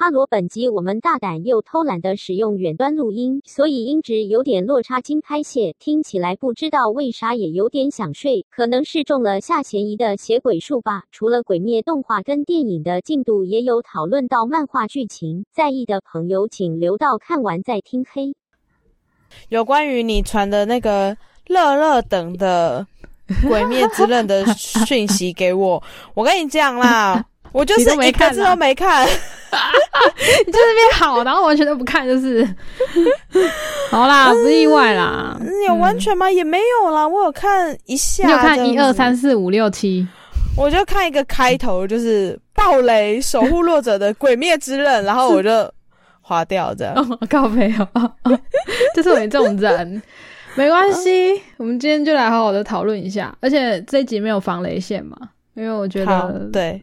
哈罗，本集我们大胆又偷懒的使用远端录音，所以音质有点落差。经拍摄，听起来不知道为啥也有点想睡，可能是中了下嫌疑的邪鬼术吧。除了鬼灭动画跟电影的进度，也有讨论到漫画剧情，在意的朋友请留到看完再听。嘿，有关于你传的那个乐乐等的鬼灭之刃的讯息给我，我跟你讲啦。我就是一个字都没看，你就那边好，然后完全都不看，就是 好啦，不意外啦。有完全吗？也没有啦，我有看一下，你有看一二三四五六七，我就看一个开头，就是暴雷守护弱者的鬼灭之刃，然后我就划掉这样。告没有，就 是我这种人，没关系。我们今天就来好好的讨论一下，而且这一集没有防雷线嘛，因为我觉得对。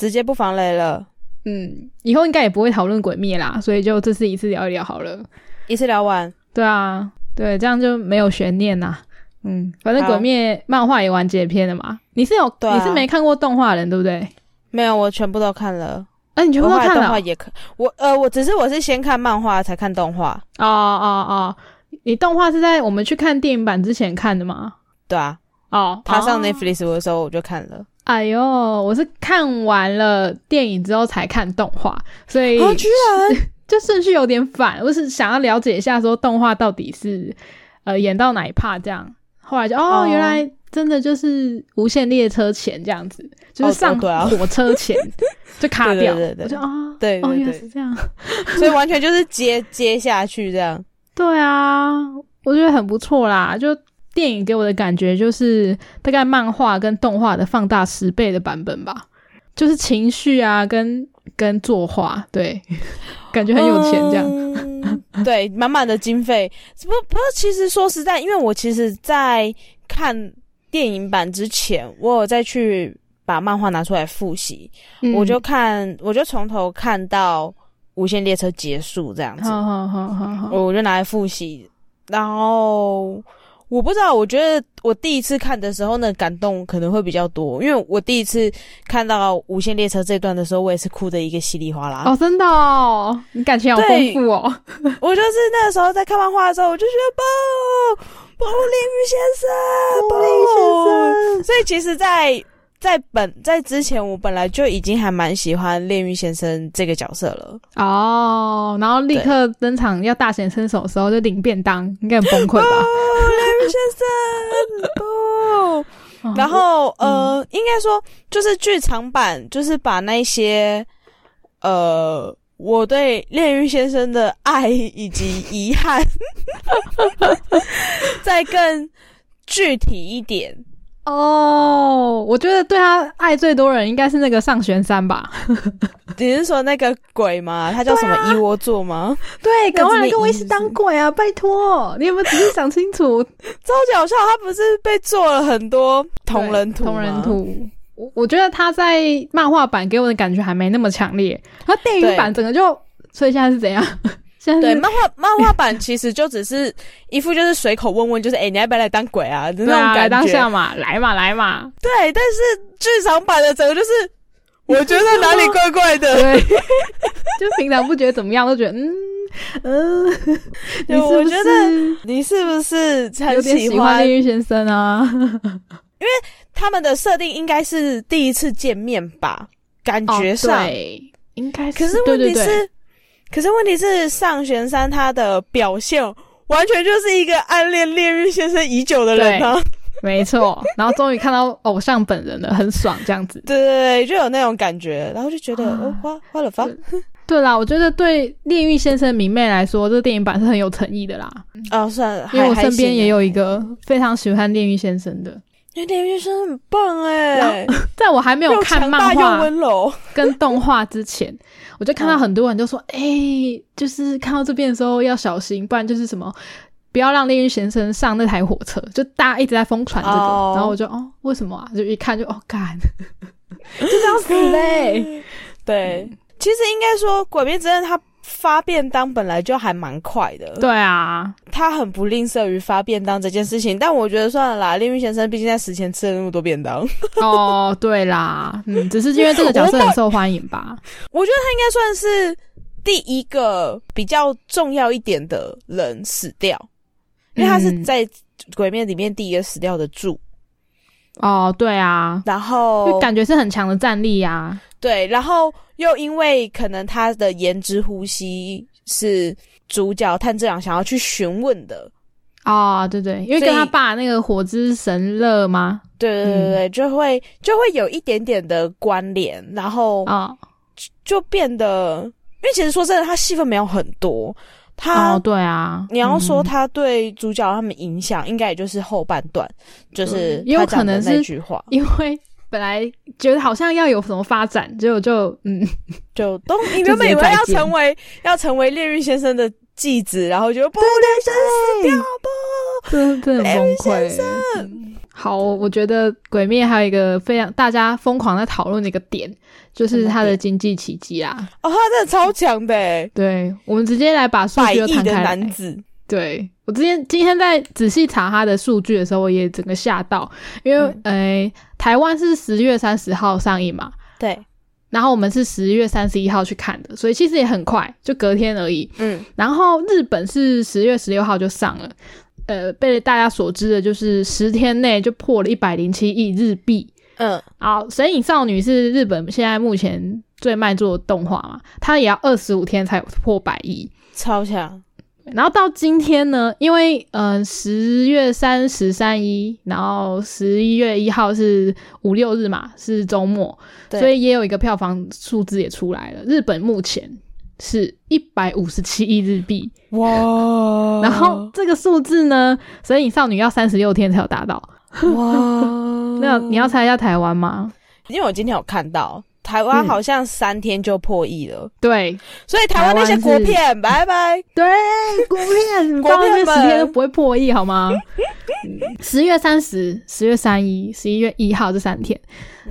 直接不防雷了，嗯，以后应该也不会讨论鬼灭啦，所以就这次一次聊一聊好了，一次聊完，对啊，对，这样就没有悬念呐，嗯，反正鬼灭漫画也完结篇了嘛，你是有你是没看过动画人对不对？没有，我全部都看了，哎，你全部都看了，动画也看，我呃，我只是我是先看漫画才看动画，哦哦哦，你动画是在我们去看电影版之前看的吗？对啊，哦，他上 Netflix 的时候我就看了。哎呦，我是看完了电影之后才看动画，所以居然 就顺序有点反。我是想要了解一下，说动画到底是呃演到哪一 part 这样，后来就哦，原来真的就是无限列车前这样子，就是上火车前 就卡掉，我就啊，对，哦，原来是这样，所以完全就是接接下去这样。对啊，我觉得很不错啦，就。电影给我的感觉就是大概漫画跟动画的放大十倍的版本吧，就是情绪啊，跟跟作画，对，感觉很有钱这样，对，满满的经费。不不过其实说实在，因为我其实在看电影版之前，我有再去把漫画拿出来复习，我就看，我就从头看到《无限列车》结束这样子，好好好好好，我就拿来复习，然后。我不知道，我觉得我第一次看的时候呢，感动可能会比较多，因为我第一次看到《无限列车》这段的时候，我也是哭的一个稀里哗啦。哦，真的哦，你感情好丰富哦。我就是那个时候在看漫画的时候，我就觉得，不，不，林宇先生，不林宇先生。所以其实，在在本在之前，我本来就已经还蛮喜欢炼狱先生这个角色了。哦，然后立刻登场要大显身手的时候，就领便当，应该很崩溃吧？炼狱先生不，然后呃，应该说就是剧场版，就是把那些呃，我对炼狱先生的爱以及遗憾，再更具体一点。哦，我觉得对他爱最多人应该是那个上玄山吧？你是说那个鬼吗？他叫什么一窝座吗？对，赶快来跟我一起当鬼啊！拜托，你有没有仔细想清楚？超搞笑，他不是被做了很多同人图同人图，我我觉得他在漫画版给我的感觉还没那么强烈，他电影版整个就，所以现在是怎样？对漫画漫画版其实就只是一副就是随口问问，就是哎，你要不要来当鬼啊？那种感觉。当下嘛，来嘛，来嘛。对，但是剧场版的整个就是，我觉得哪里怪怪的。对，就平常不觉得怎么样，都觉得嗯 嗯。你是不是你是不是很喜欢炼狱先生啊？因为他们的设定应该是第一次见面吧？感觉上应该是，可是问题是。可是问题是，上玄山他的表现完全就是一个暗恋烈日先生已久的人啊！没错，然后终于看到偶像本人了，很爽，这样子。对对对，就有那种感觉，然后就觉得哦，花花了发。对啦，我觉得对炼狱先生迷妹来说，这个电影版是很有诚意的啦。哦，算了，因为我身边也有一个非常喜欢炼狱先生的。炼狱先生很棒哎！在我还没有看漫画跟动画之前。我就看到很多人就说：“哎，就是看到这边的时候要小心，不然就是什么，不要让炼狱先生上那台火车。”就大家一直在疯传这个，然后我就哦，为什么啊？就一看就哦，干，就 这样死嘞。对，其实应该说《鬼灭之刃》它。发便当本来就还蛮快的，对啊，他很不吝啬于发便当这件事情。但我觉得算了啦，炼狱先生毕竟在死前吃了那么多便当。哦，对啦，嗯，只是因为这个角色很受欢迎吧。我觉得他应该算是第一个比较重要一点的人死掉，因为他是在鬼面里面第一个死掉的柱。哦，对啊，然后感觉是很强的战力呀。对，然后又因为可能他的言之呼吸是主角炭治郎想要去询问的。啊，对对，因为跟他爸那个火之神乐吗？对对对对，就会就会有一点点的关联，然后啊，就变得，因为其实说真的，他戏份没有很多。他对啊，你要说他对主角他们影响，应该也就是后半段，就是也有可能那句话，因为本来觉得好像要有什么发展，结果就嗯，就都你原本以为要成为要成为烈狱先生的。继子，然后就不能死掉不，真真的崩溃。好，我觉得《鬼灭》还有一个非常大家疯狂在讨论的一个点，就是他的经济奇迹啊！哦，他真的超强的。对，我们直接来把数据摊开。男子，对我之前今天在仔细查他的数据的时候，我也整个吓到，因为呃，台湾是十月三十号上映嘛，对。然后我们是十月三十一号去看的，所以其实也很快，就隔天而已。嗯，然后日本是十月十六号就上了，呃，被大家所知的就是十天内就破了一百零七亿日币。嗯，好，《神隐少女》是日本现在目前最卖座的动画嘛，它也要二十五天才破百亿，超强。然后到今天呢，因为嗯十月三十三一，然后十一月一号是五六日嘛，是周末，所以也有一个票房数字也出来了。日本目前是一百五十七亿日币。哇，然后这个数字呢，《神隐少女》要三十六天才有达到哇。那你要猜一下台湾吗？因为我今天有看到。台湾好像三天就破亿了，对，所以台湾那些国片，拜拜，对，国片，国片十天都不会破亿，好吗？十月三十、十月三一、十一月一号这三天，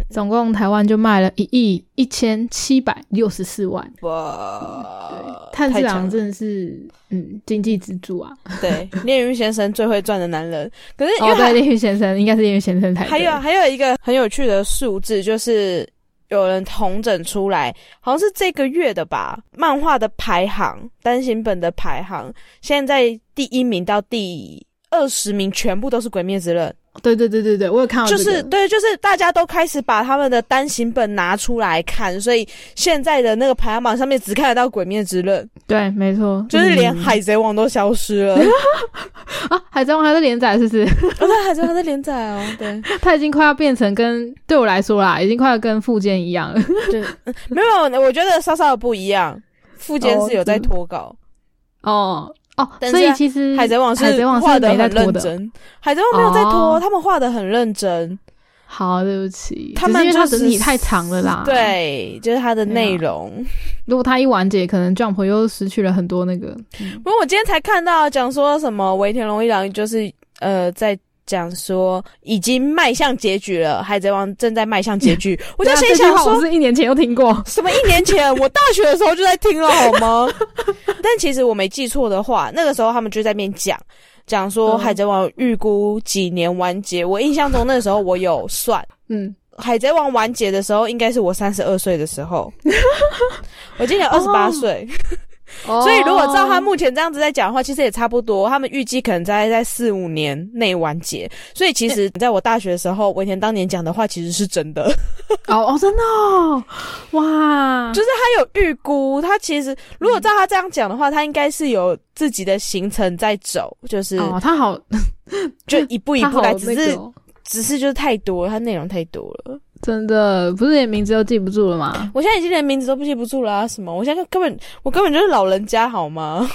总共台湾就卖了一亿一千七百六十四万，哇！炭治郎真的是，嗯，经济支柱啊，对，炼狱先生最会赚的男人，可是哦，对，炼狱先生应该是炼狱先生才还有还有一个很有趣的数字就是。有人同整出来，好像是这个月的吧。漫画的排行，单行本的排行，现在第一名到第二十名，全部都是《鬼灭之刃》。对对对对对，我有看到，就是对，就是大家都开始把他们的单行本拿出来看，所以现在的那个排行榜上面只看得到《鬼灭之刃》。对，没错，就是连《海贼王》都消失了 啊！《海贼王》还在连载，是不是？对，《海贼王》还在连载哦。对，他已经快要变成跟对我来说啦，已经快要跟富坚一样了。对，没有，我觉得稍稍的不一样。富坚是有在脱稿哦。哦，所以其实海贼王是画的很认真，海贼王没有在拖，他们画的很认真。好，对不起，他们因为它整体太长了啦。对，就是它的内容。如果它一完结，可能 Jump 又失去了很多那个。不过我今天才看到讲说什么尾田荣一郎就是呃在。讲说已经迈向结局了，《海贼王》正在迈向结局。我就心想说，我是一年前又听过，什么一年前？我大学的时候就在听了，好吗？但其实我没记错的话，那个时候他们就在面讲讲说，《海贼王》预估几年完结。我印象中那时候我有算，嗯，《海贼王》完结的时候应该是我三十二岁的时候，我今年二十八岁。所以，如果照他目前这样子在讲的话，其实也差不多。他们预计可能在在四五年内完结。所以，其实在我大学的时候，文田当年讲的话其实是真的。哦哦，真的哇！就是他有预估，他其实如果照他这样讲的话，他应该是有自己的行程在走。就是哦，他好，就一步一步来，只是只是就是太多，他内容太多了。真的不是连名字都记不住了吗？我现在已经连名字都不记不住了啊！什么？我现在根本我根本就是老人家好吗？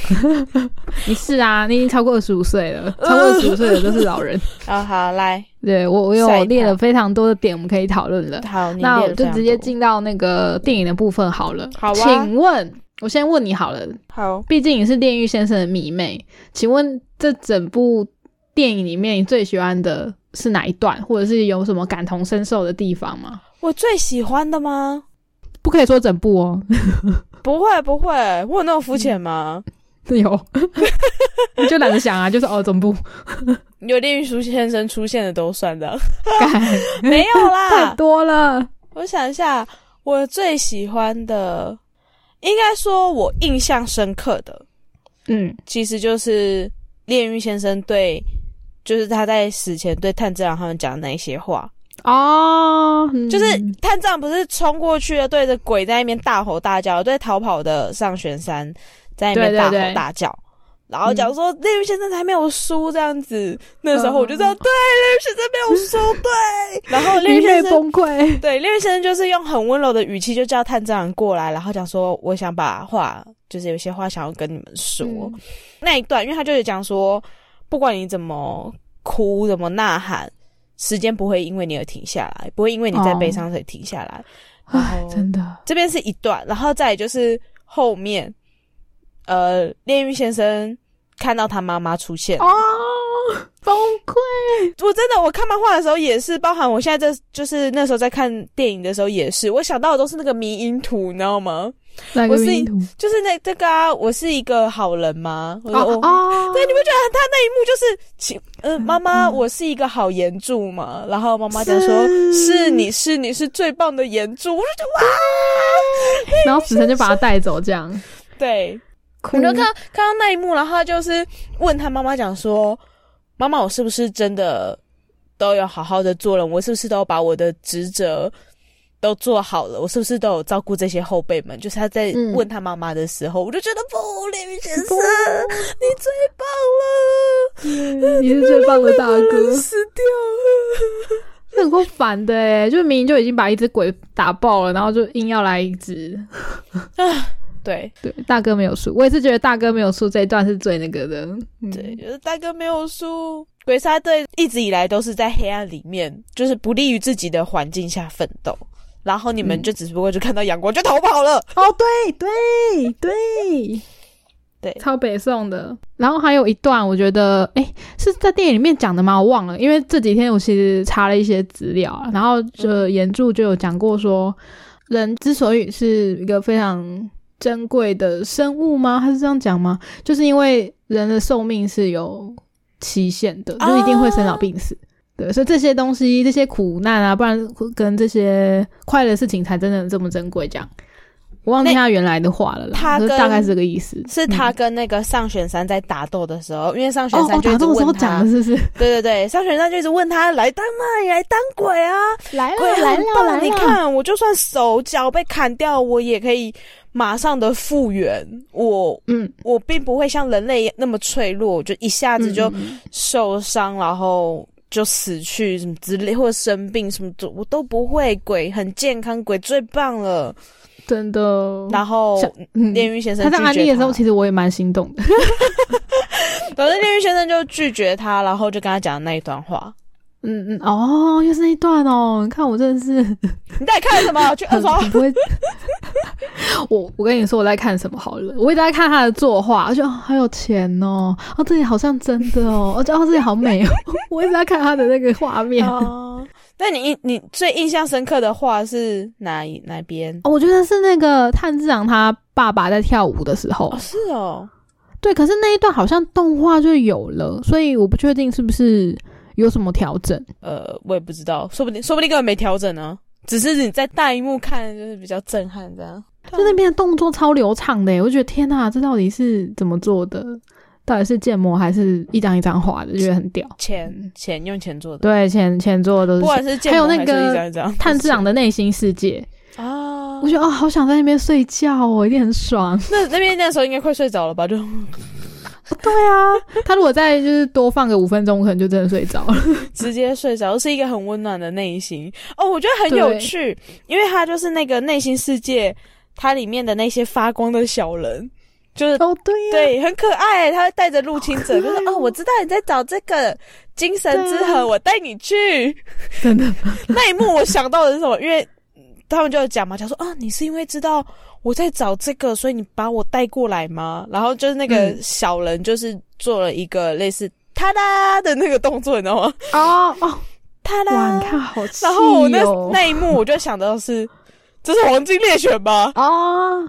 你是啊，你已经超过二十五岁了，超过二十五岁的都是老人。啊，好来，对我我有列了非常多的点，我们可以讨论了。好，那我就直接进到那个电影的部分好了。好啊，请问我先问你好了。好，毕竟你是炼狱先生的迷妹，请问这整部电影里面你最喜欢的？是哪一段，或者是有什么感同身受的地方吗？我最喜欢的吗？不可以说整部哦。不会不会，我有那么肤浅吗？有，你就懒得想啊，就是哦，整部有炼狱书先生出现的都算的，没有啦，太多了。我想一下，我最喜欢的应该说我印象深刻的，嗯，其实就是炼狱先生对，就是他在死前对炭治郎他们讲的那些话。哦，就是探长不是冲过去了，对着鬼在那边大吼大叫，对逃跑的上玄山在那边大吼大叫，然后讲说炼狱先生还没有输这样子。那时候我就知道，对，炼狱先生没有输，对。然后炼狱先生崩溃，对，炼狱先生就是用很温柔的语气就叫探长过来，然后讲说，我想把话，就是有些话想要跟你们说。那一段，因为他就是讲说，不管你怎么哭，怎么呐喊。时间不会因为你而停下来，不会因为你在悲伤所以停下来。哎，真的，这边是一段，然后再就是后面，呃，炼狱先生看到他妈妈出现哦，崩溃！我真的，我看漫画的时候也是，包含我现在这就是那时候在看电影的时候也是，我想到的都是那个迷因图，你知道吗？我是就是那这个啊，我是一个好人吗？哦哦，对，你不觉得他那一幕就是，请呃，妈妈，我是一个好岩柱嘛？然后妈妈讲说：“是你是你是最棒的岩柱。”我就觉得哇，然后死神就把他带走，这样对。我就看到看到那一幕，然后他就是问他妈妈讲说：“妈妈，我是不是真的都有好好的做人？我是不是都把我的职责？”都做好了，我是不是都有照顾这些后辈们？就是他在问他妈妈的时候，我就觉得不，李明先生，你最棒了，你是最棒的大哥，死掉了，很够烦的哎！就明明就已经把一只鬼打爆了，然后就硬要来一只啊！对对，大哥没有输，我也是觉得大哥没有输这一段是最那个的。对，就是大哥没有输，鬼杀队一直以来都是在黑暗里面，就是不利于自己的环境下奋斗。然后你们就只不过就看到阳光就逃跑了哦，对对对对，超北宋的。然后还有一段，我觉得哎是在电影里面讲的吗？我忘了，因为这几天我其实查了一些资料，然后就原著就有讲过说，人之所以是一个非常珍贵的生物吗？他是这样讲吗？就是因为人的寿命是有期限的，就一定会生老病死。对，所以这些东西、这些苦难啊，不然跟这些快乐事情才真的这么珍贵。这样，我忘记他原来的话了。他大概是这个意思。是他跟那个上选山在打斗的时候，因为上选山就打斗的时候讲的是是。对对对，上选山就一直问他来当嘛，你来当鬼啊，来了来了，你看我就算手脚被砍掉，我也可以马上的复原。我嗯，我并不会像人类那么脆弱，就一下子就受伤，然后。就死去什么之类，或者生病什么的，我都不会。鬼很健康，鬼最棒了，真的。然后炼狱先生他在安利的时候，其实我也蛮心动的。反正炼狱先生就拒绝他，然后就跟他讲那一段话。嗯嗯哦，又是那一段哦！你看我真的是，你在看什么？去二刷。不会，我我跟你说我在看什么好了。我一直在看他的作画，而且好有钱哦！哦，这里好像真的哦！而且哦，这里好美哦！我一直在看他的那个画面。哦，那你你最印象深刻的画是哪哪边？哦我觉得是那个炭治郎他爸爸在跳舞的时候。是哦，对。可是那一段好像动画就有了，所以我不确定是不是。有什么调整？呃，我也不知道，说不定说不定根本没调整呢。只是你在大荧幕看就是比较震撼，这样。就那边的动作超流畅的，我觉得天哪，这到底是怎么做的？到底是建模还是一张一张画的？觉得很屌。钱钱用钱做的，对，钱钱做的都是。不管是建模还是一张炭治郎的内心世界啊，我觉得啊，好想在那边睡觉哦，一定很爽。那那边那时候应该快睡着了吧？就。对啊，他如果再就是多放个五分钟，可能就真的睡着了，直接睡着，是一个很温暖的内心哦。我觉得很有趣，因为他就是那个内心世界，它里面的那些发光的小人，就是哦对对，很可爱。他会带着入侵者，就是哦，我知道你在找这个精神之河，我带你去。真的，那一幕我想到的是什么？因为他们就讲嘛，讲说啊，你是因为知道。我在找这个，所以你把我带过来吗？然后就是那个小人，就是做了一个类似“哒哒”的那个动作，你知道吗？哦哦，哒哒！你看好然后我那那一幕，我就想到是，这是黄金猎犬吧？哦，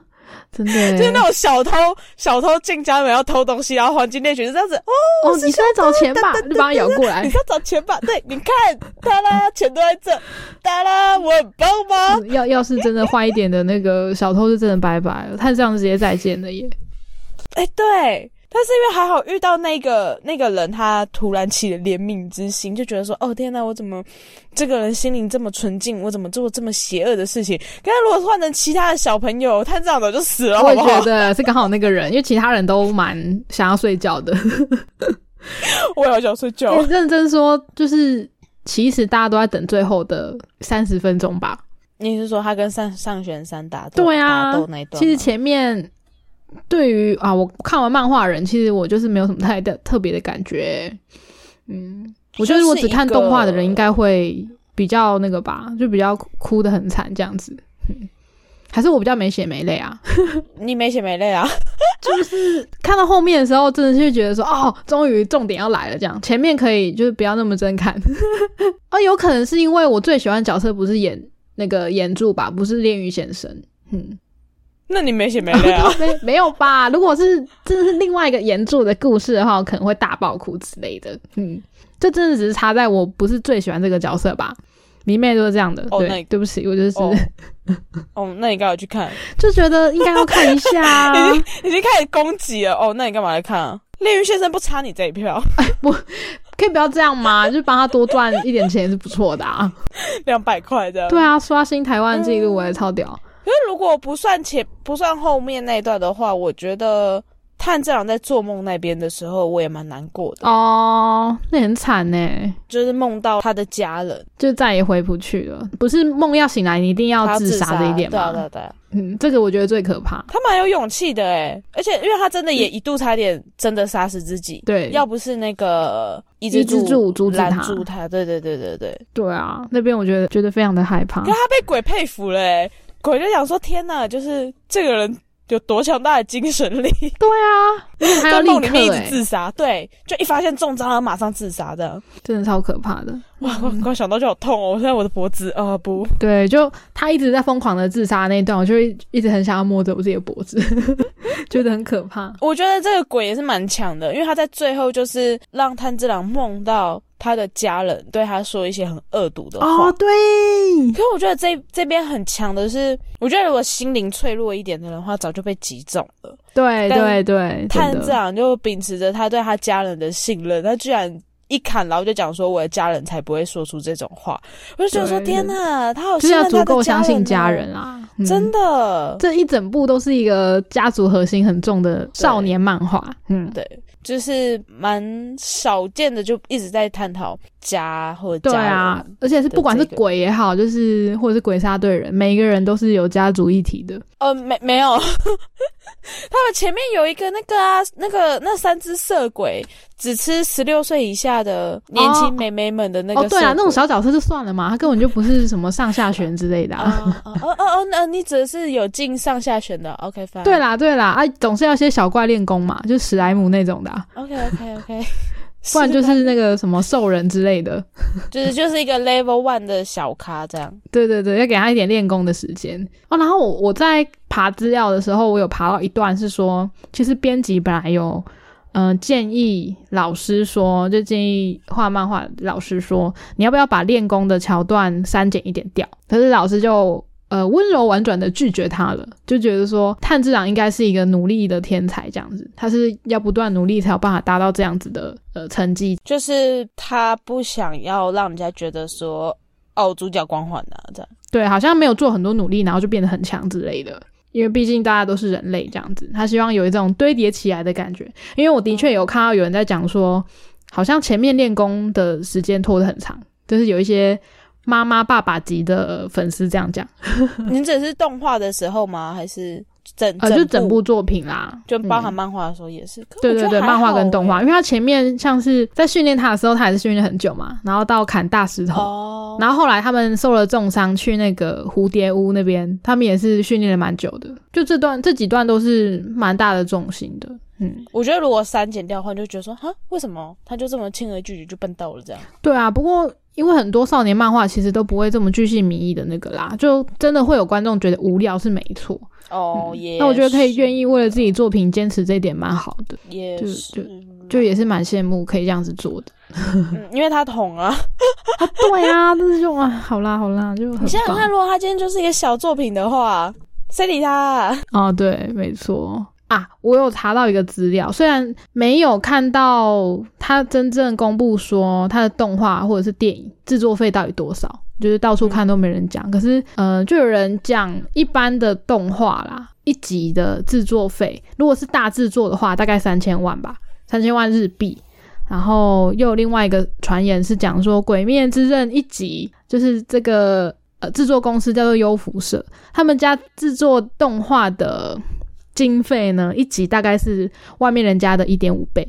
真的，就是那种小偷，小偷进家门要偷东西，然后黄金猎犬就这样子。哦，哦你是在找钱吧？你把它咬过来。你在找钱吧？对，你看，哒啦，钱都在这，哒啦，我很棒吗？要要是真的坏一点的那个小偷，是真的拜拜了，他这样直接再见了耶。哎，对。但是因为还好遇到那个那个人，他突然起了怜悯之心，就觉得说：“哦天哪，我怎么这个人心灵这么纯净，我怎么做这么邪恶的事情？”刚才如果换成其他的小朋友，他这样早就死了。我也觉得是刚好那个人，因为其他人都蛮想要睡觉的。我也好想睡觉。认真说，就是其实大家都在等最后的三十分钟吧。你是说他跟上上玄山打对啊？那一段，其实前面。对于啊，我看完漫画人，其实我就是没有什么太的特别的感觉。嗯，我觉得如果只看动画的人，应该会比较那个吧，就比较哭的很惨这样子。还是我比较没血没泪啊？你没血没泪啊？就是看到后面的时候，真的是觉得说，哦，终于重点要来了。这样前面可以就是不要那么真看。哦，有可能是因为我最喜欢角色不是演那个岩柱吧，不是炼狱先生。嗯。那你没写没泪啊？没没有吧？如果是这是另外一个原著的故事的话，可能会大爆哭之类的。嗯，这真的只是差在我不是最喜欢这个角色吧？迷妹都是这样的。哦，对，对不起，我就是。哦，那你干嘛去看？就觉得应该要看一下。已经已经开始攻击了。哦，那你干嘛来看啊？炼狱先生不差你这一票。不，可以不要这样吗？就帮他多赚一点钱是不错的啊。两百块的。对啊，刷新台湾纪录我也超屌。因为如果不算前不算后面那段的话，我觉得炭治郎在做梦那边的时候，我也蛮难过的哦。那很惨呢，就是梦到他的家人，就再也回不去了。不是梦要醒来，你一定要自杀这一点吗？对对对，嗯，这个我觉得最可怕。他蛮有勇气的哎，而且因为他真的也一度差点真的杀死自己。对，要不是那个一只柱阻止他，对对对对对，对啊，那边我觉得觉得非常的害怕。可他被鬼佩服了哎。鬼就想说：“天哪，就是这个人有多强大的精神力？对啊，在梦里面一直自杀，对，就一发现中招了马上自杀的，真的超可怕的。哇，我光想到就好痛哦！现在我的脖子啊，不 对，就他一直在疯狂的自杀那一段，我就一直很想要摸着我自己的脖子，觉得很可怕。我觉得这个鬼也是蛮强的，因为他在最后就是让炭治郎梦到。”他的家人对他说一些很恶毒的话。哦，对。可是我觉得这这边很强的是，我觉得如果心灵脆弱一点的人话，早就被击中了。对对对，探长就秉持着他对他家人的信任，他居然一砍，然后就讲说我的家人才不会说出这种话。我就觉得说天哪，他好是要足够相信家人啊！真的，这一整部都是一个家族核心很重的少年漫画。嗯，对。就是蛮少见的，就一直在探讨家或者对啊，而且是不管是鬼也好，就是或者是鬼杀队人，每一个人都是有家族一体的。呃，没没有，他们前面有一个那个啊，那个那三只色鬼只吃十六岁以下的年轻美眉们的那个。哦，对啊，那种小角色就算了嘛，他根本就不是什么上下旋之类的。哦哦哦哦，那你只是有进上下旋的？OK，对啦对啦，啊，总是要些小怪练功嘛，就史莱姆那种的。OK OK OK，不然就是那个什么兽人之类的，就是就是一个 Level One 的小咖这样。对对对，要给他一点练功的时间哦。然后我我在爬资料的时候，我有爬到一段是说，其实编辑本来有嗯建议老师说，就建议画漫画老师说，你要不要把练功的桥段删减一点掉？可是老师就。呃，温柔婉转的拒绝他了，就觉得说炭治郎应该是一个努力的天才，这样子，他是要不断努力才有办法达到这样子的呃成绩，就是他不想要让人家觉得说哦主角光环啊这样，对，好像没有做很多努力，然后就变得很强之类的，因为毕竟大家都是人类这样子，他希望有一种堆叠起来的感觉，因为我的确有看到有人在讲说，好像前面练功的时间拖得很长，就是有一些。妈妈、爸爸级的粉丝这样讲，你只是动画的时候吗？还是整呃，就整部作品啦，就包含漫画的时候也是。对对对，漫画跟动画，因为他前面像是在训练他的时候，他也是训练很久嘛，然后到砍大石头，然后后来他们受了重伤，去那个蝴蝶屋那边，他们也是训练了蛮久的。就这段这几段都是蛮大的重心的。嗯，我觉得如果删减掉的话，就觉得说，哈，为什么他就这么轻而易举就笨到了这样？对啊，不过。因为很多少年漫画其实都不会这么巨细靡遗的那个啦，就真的会有观众觉得无聊是没错。哦，也那我觉得可以愿意为了自己作品坚持这一点蛮好的，也就就就也是蛮羡慕可以这样子做的，因为他捅啊，对啊，但是就啊，好啦好啦，就你想想看，如果他今天就是一个小作品的话，谁理他？哦，对，没错啊，我有查到一个资料，虽然没有看到他真正公布说他的动画或者是电影制作费到底多少。就是到处看都没人讲，可是呃，就有人讲一般的动画啦，一集的制作费，如果是大制作的话，大概三千万吧，三千万日币。然后又有另外一个传言是讲说，《鬼灭之刃》一集就是这个呃制作公司叫做优辐社，他们家制作动画的经费呢，一集大概是外面人家的一点五倍。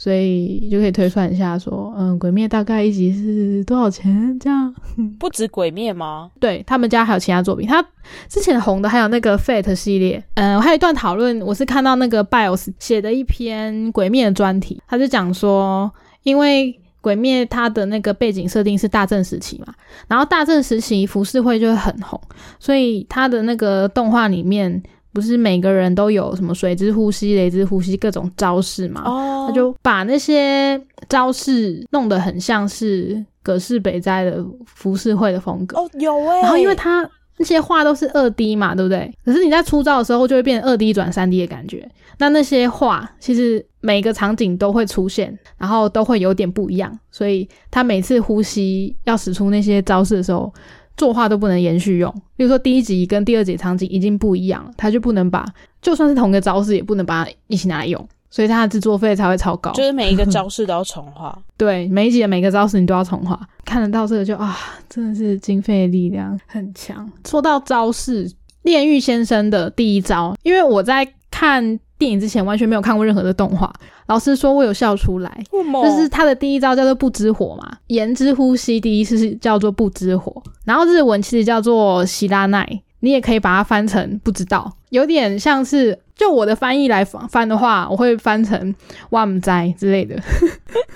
所以就可以推算一下，说，嗯，鬼灭大概一集是多少钱？这样 不止鬼灭吗？对他们家还有其他作品，他之前红的还有那个 Fate 系列。嗯，我还有一段讨论，我是看到那个 Bios 写的一篇鬼灭的专题，他就讲说，因为鬼灭它的那个背景设定是大正时期嘛，然后大正时期浮世绘就会很红，所以它的那个动画里面。不是每个人都有什么水之呼吸、雷之呼吸各种招式嘛？哦，他就把那些招式弄得很像是葛饰北斋的浮世绘的风格。哦，有哎。然后因为他那些画都是二 D 嘛，对不对？可是你在出招的时候就会变二 D 转三 D 的感觉。那那些画其实每个场景都会出现，然后都会有点不一样。所以他每次呼吸要使出那些招式的时候。作画都不能延续用，比如说第一集跟第二集场景已经不一样了，他就不能把，就算是同个招式也不能把它一起拿来用，所以它的制作费才会超高。就是每一个招式都要重画，对，每一集的每个招式你都要重画。看得到这个就啊，真的是经费力量很强。说到招式，炼狱先生的第一招，因为我在看。电影之前完全没有看过任何的动画，老师说我有笑出来，就是他的第一招叫做不知火嘛，言之呼吸第一次是叫做不知火，然后日文其实叫做希拉奈，你也可以把它翻成不知道，有点像是就我的翻译来翻的话，我会翻成万木斋之类的。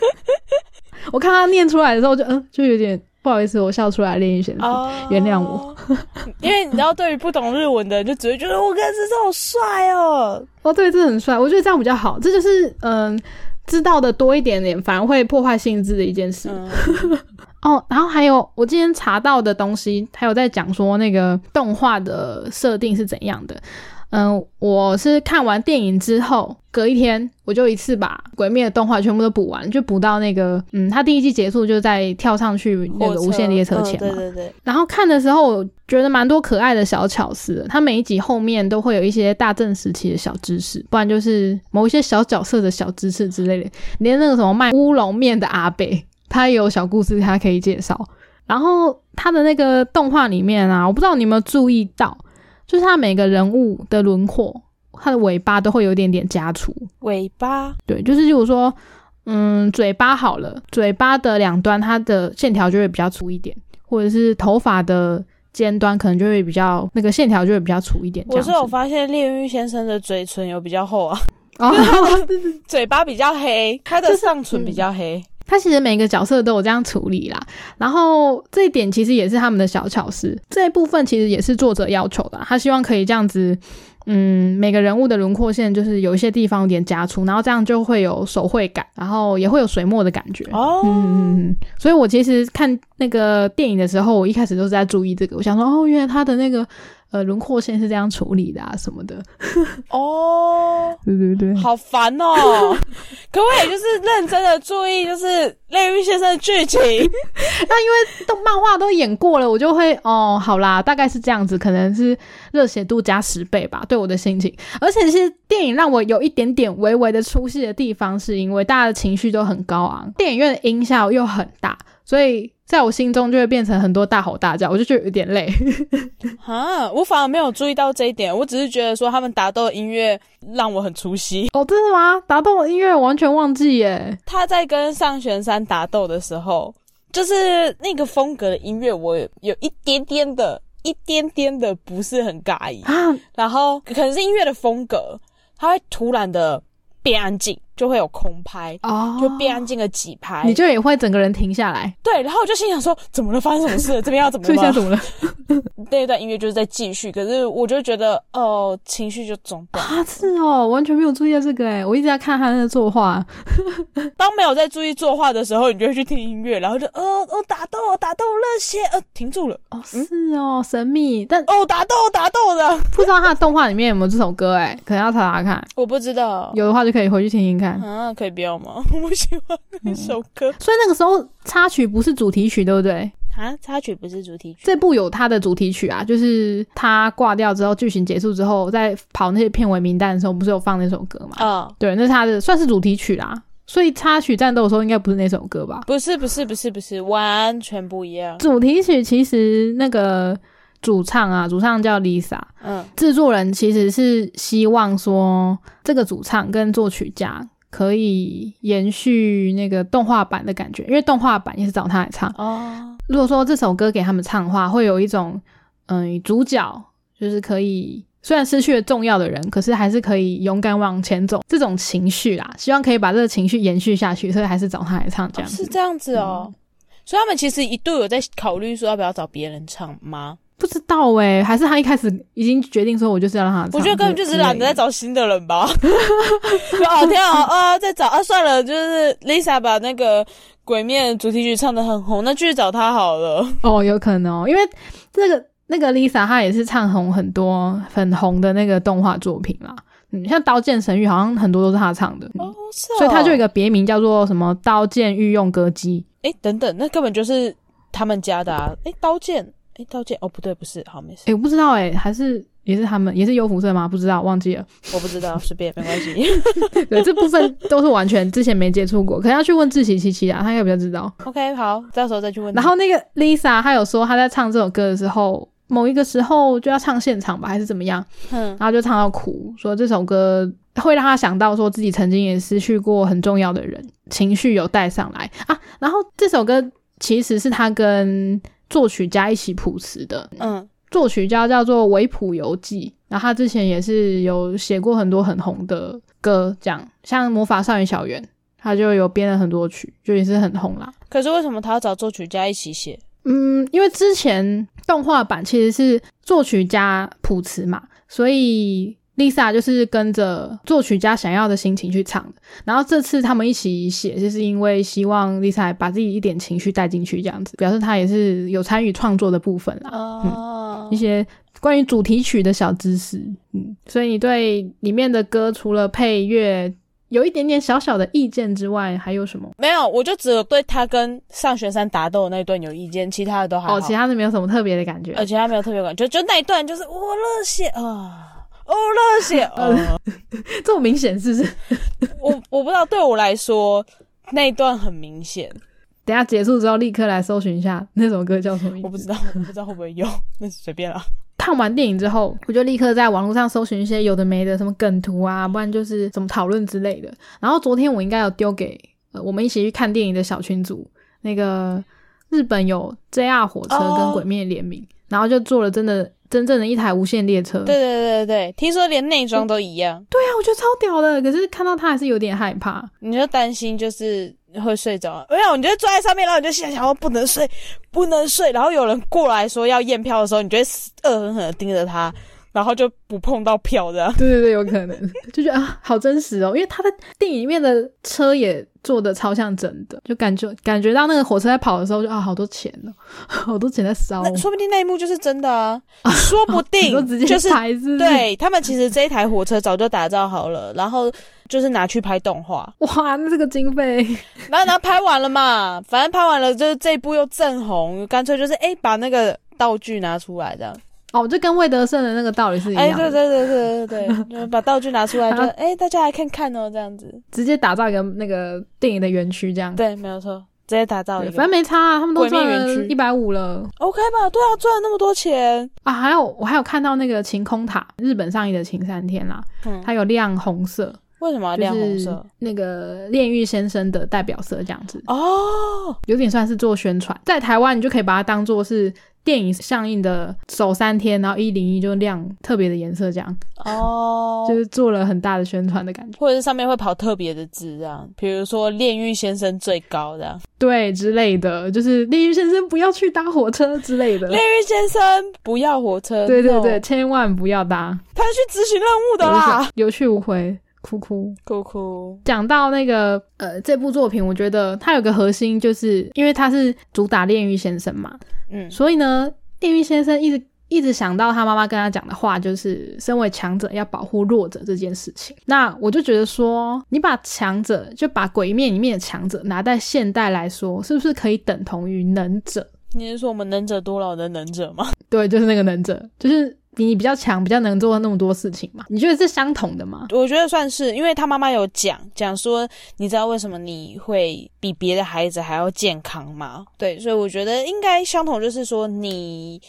我看他念出来的时候，就嗯，就有点。不好意思，我笑出来，炼狱先生，原谅我。因为你知道，对于不懂日文的人，就只会觉得我跟这好帅哦。哦，对，这很帅，我觉得这样比较好。这就是嗯，知道的多一点点，反而会破坏性质的一件事。哦，然后还有我今天查到的东西，还有在讲说那个动画的设定是怎样的。嗯，我是看完电影之后，隔一天我就一次把《鬼灭》的动画全部都补完，就补到那个，嗯，他第一季结束就在跳上去那个无限列车前嘛。对对对。然后看的时候，觉得蛮多可爱的小巧思。他每一集后面都会有一些大正时期的小知识，不然就是某一些小角色的小知识之类的。连那个什么卖乌龙面的阿北，他也有小故事，他可以介绍。然后他的那个动画里面啊，我不知道你有没有注意到。就是他每个人物的轮廓，他的尾巴都会有一点点加粗。尾巴，对，就是如果说，嗯，嘴巴好了，嘴巴的两端它的线条就会比较粗一点，或者是头发的尖端可能就会比较那个线条就会比较粗一点。我是有发现炼狱先生的嘴唇有比较厚啊，嘴巴比较黑，他的上唇比较黑。他其实每个角色都有这样处理啦，然后这一点其实也是他们的小巧思，这一部分其实也是作者要求的，他希望可以这样子，嗯，每个人物的轮廓线就是有一些地方有点加粗，然后这样就会有手绘感，然后也会有水墨的感觉哦。嗯，所以我其实看那个电影的时候，我一开始都是在注意这个，我想说，哦，原来他的那个。呃，轮廓线是这样处理的啊，什么的。哦，对对对，好烦哦！可不可以就是认真的注意，就是炼狱先生的剧情？那因为动漫画都演过了，我就会哦，好啦，大概是这样子，可能是热血度加十倍吧，对我的心情。而且其实电影让我有一点点微微的出戏的地方，是因为大家的情绪都很高昂，电影院的音效又很大，所以。在我心中就会变成很多大吼大叫，我就觉得有点累。哈，我反而没有注意到这一点，我只是觉得说他们打斗的音乐让我很出戏。哦，真的吗？打斗的音乐完全忘记耶。他在跟上玄山打斗的时候，就是那个风格的音乐，我有一点点的、一点点的不是很尬意啊。然后可能是音乐的风格，它会突然的变安静。就会有空拍哦，就变安静了几拍，你就也会整个人停下来。对，然后我就心想说，怎么了？发生什么事了？这边要怎么？现在怎么了？那一段音乐就是在继续，可是我就觉得哦，情绪就中断啊，是哦，完全没有注意到这个哎，我一直在看他那个作画。当没有在注意作画的时候，你就会去听音乐，然后就哦哦打斗打斗热血，呃停住了哦，是哦，神秘，但哦打斗打斗的，不知道他的动画里面有没有这首歌哎，可能要查查看，我不知道，有的话就可以回去听听看啊，可以不要吗？我不喜欢那首歌，所以那个时候插曲不是主题曲，对不对？啊，插曲不是主题曲。这部有它的主题曲啊，就是他挂掉之后，剧情结束之后，在跑那些片尾名单的时候，不是有放那首歌吗？啊，对，那是他的算是主题曲啦。所以插曲战斗的时候，应该不是那首歌吧？不是，不是，不是，不是，完全不一样。主题曲其实那个主唱啊，主唱叫 Lisa，嗯，制作人其实是希望说这个主唱跟作曲家。可以延续那个动画版的感觉，因为动画版也是找他来唱。哦，如果说这首歌给他们唱的话，会有一种，嗯，主角就是可以虽然失去了重要的人，可是还是可以勇敢往前走这种情绪啦。希望可以把这个情绪延续下去，所以还是找他来唱这样。是这样子哦，所以他们其实一度有在考虑说要不要找别人唱吗？不知道哎，还是他一开始已经决定说，我就是要让他。我觉得根本就是懒得在找新的人吧。好天啊啊，在找啊，算了，就是 Lisa 把那个鬼面主题曲唱的很红，那继续找他好了。哦，有可能，因为这个那个 Lisa 她也是唱红很多很红的那个动画作品啦。嗯，像《刀剑神域》好像很多都是他唱的。哦，是。所以他就有一个别名叫做什么《刀剑御用歌姬》。哎，等等，那根本就是他们家的啊！哎，刀剑。哎，刀剑哦，不对，不是，好没事。哎，我不知道，哎，还是也是他们，也是优辐射吗？不知道，忘记了。我不知道，随便，没关系。对，这部分都是完全之前没接触过，可能要去问志奇七七啊，他应该比较知道。OK，好，到时候再去问。然后那个 Lisa，她有说她在唱这首歌的时候，某一个时候就要唱现场吧，还是怎么样？嗯，然后就唱到哭，说这首歌会让她想到说自己曾经也失去过很重要的人，情绪有带上来啊。然后这首歌其实是他跟作曲家一起谱词的，嗯，作曲家叫做维普游记，然后他之前也是有写过很多很红的歌，讲像魔法少女小圆，他就有编了很多曲，就也是很红啦。可是为什么他要找作曲家一起写？嗯，因为之前动画版其实是作曲家谱词嘛，所以。Lisa 就是跟着作曲家想要的心情去唱的，然后这次他们一起写，就是因为希望 Lisa 把自己一点情绪带进去，这样子表示他也是有参与创作的部分啦。哦，一些关于主题曲的小知识，嗯，所以你对里面的歌除了配乐有一点点小小的意见之外，还有什么？没有，我就只有对他跟上学山打斗那段有意见，其他的都还好。哦，其他的没有什么特别的感觉，而，其他没有特别感觉，就就那一段就是我热血啊。哦，热血哦，这么明显是不是？我我不知道，对我来说那一段很明显。等下结束之后，立刻来搜寻一下那首歌叫什么名字？我不知道，我不知道会不会有，那随便了。看完电影之后，我就立刻在网络上搜寻一些有的没的，什么梗图啊，不然就是怎么讨论之类的。然后昨天我应该有丢给呃我们一起去看电影的小群组，那个日本有 JR 火车跟鬼灭联名，然后就做了真的。真正的一台无线列车，对对对对对听说连内装都一样。对啊，我觉得超屌的。可是看到它还是有点害怕，你就担心就是会睡着。没有，你就坐在上面，然后你就心想：我不能睡，不能睡。然后有人过来说要验票的时候，你就会恶狠狠的盯着他。然后就不碰到票的，对 对对，有可能。就觉得啊，好真实哦，因为他的电影里面的车也做的超像真的，就感觉感觉到那个火车在跑的时候，就啊，好多钱哦，好多钱在烧，说不定那一幕就是真的啊，说不定就是对他们其实这一台火车早就打造好了，然后就是拿去拍动画，哇，那这个经费，然后然后拍完了嘛，反正拍完了就是这一部又正红，干脆就是哎把那个道具拿出来这样。哦，就跟魏德胜的那个道理是一样。哎，对对对对对对，把道具拿出来，就哎，大家来看看哦，这样子，直接打造一个那个电影的园区，这样。对，没有错，直接打造一个。反正没差啊，他们都赚了一百五了，OK 吧？对啊，赚了那么多钱啊！还有，我还有看到那个晴空塔，日本上映的晴三天啦，它有亮红色。为什么要亮红色？那个炼狱先生的代表色这样子哦，有点算是做宣传。在台湾，你就可以把它当做是电影上映的首三天，然后一零一就亮特别的颜色，这样。哦，就是做了很大的宣传的感觉，或者是上面会跑特别的字，这样，比如说“炼狱先生最高”这样，对之类的，就是“炼狱先生不要去搭火车”之类的，“炼狱先生不要火车”，对对对，千万不要搭，他去执行任务的啦，有去无回。哭哭哭哭，讲到那个呃，这部作品，我觉得它有个核心，就是因为它是主打炼狱先生嘛，嗯，所以呢，炼狱先生一直一直想到他妈妈跟他讲的话，就是身为强者要保护弱者这件事情。那我就觉得说，你把强者就把鬼面里面的强者拿在现代来说，是不是可以等同于能者？你是说我们能者多劳的能者吗？对，就是那个能者，就是。比你比较强，比较能做那么多事情嘛？你觉得是相同的吗？我觉得算是，因为他妈妈有讲讲说，你知道为什么你会比别的孩子还要健康吗？对，所以我觉得应该相同，就是说你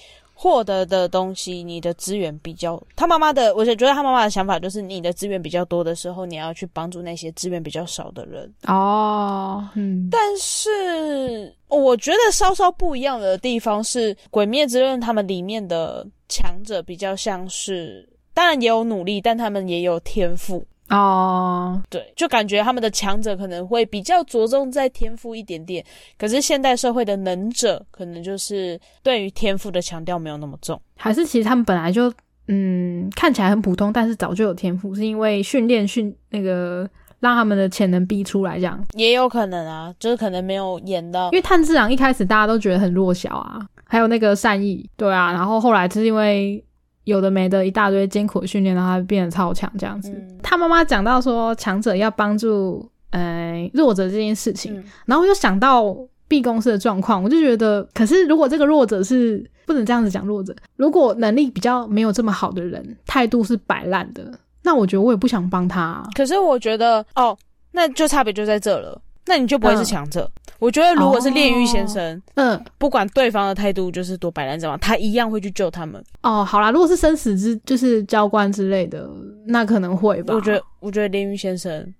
获得的东西，你的资源比较。他妈妈的，我就觉得他妈妈的想法就是，你的资源比较多的时候，你要去帮助那些资源比较少的人。哦，嗯，但是我觉得稍稍不一样的地方是，《鬼灭之刃》他们里面的。强者比较像是，当然也有努力，但他们也有天赋哦。对，就感觉他们的强者可能会比较着重在天赋一点点，可是现代社会的能者可能就是对于天赋的强调没有那么重，还是其实他们本来就嗯看起来很普通，但是早就有天赋，是因为训练训那个让他们的潜能逼出来，这样也有可能啊，就是可能没有演到，因为炭治郎一开始大家都觉得很弱小啊。还有那个善意，对啊，然后后来是因为有的没的一大堆艰苦的训练，让他变得超强这样子。他妈妈讲到说，强者要帮助呃弱者这件事情，然后我就想到 B 公司的状况，我就觉得，可是如果这个弱者是不能这样子讲，弱者如果能力比较没有这么好的人，态度是摆烂的，那我觉得我也不想帮他。可是我觉得哦，那就差别就在这了。那你就不会是强者。我觉得如果是炼狱先生，嗯，不管对方的态度就是多摆烂怎么，他一样会去救他们。哦，好啦，如果是生死之就是教官之类的，那可能会吧。我觉得，我觉得炼狱先生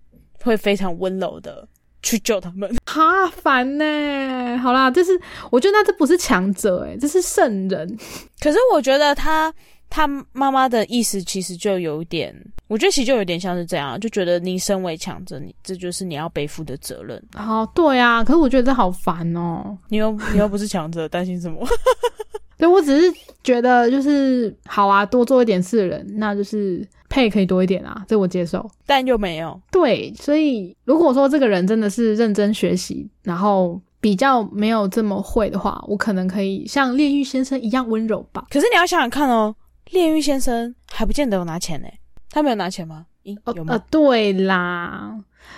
会非常温柔的去救他们。哈，烦呢。好啦，这是我觉得那这不是强者，哎，这是圣人。可是我觉得他。他妈妈的意思其实就有点，我觉得其实就有点像是这样，就觉得你身为强者，你这就是你要背负的责任。哦，对啊，可是我觉得这好烦哦。你又你又不是强者，担心什么？对我只是觉得就是好啊，多做一点事的人，那就是配可以多一点啊，这我接受。但又没有对，所以如果说这个人真的是认真学习，然后比较没有这么会的话，我可能可以像炼狱先生一样温柔吧。可是你要想想看哦。炼狱先生还不见得有拿钱呢，他没有拿钱吗？咦，有吗？对啦，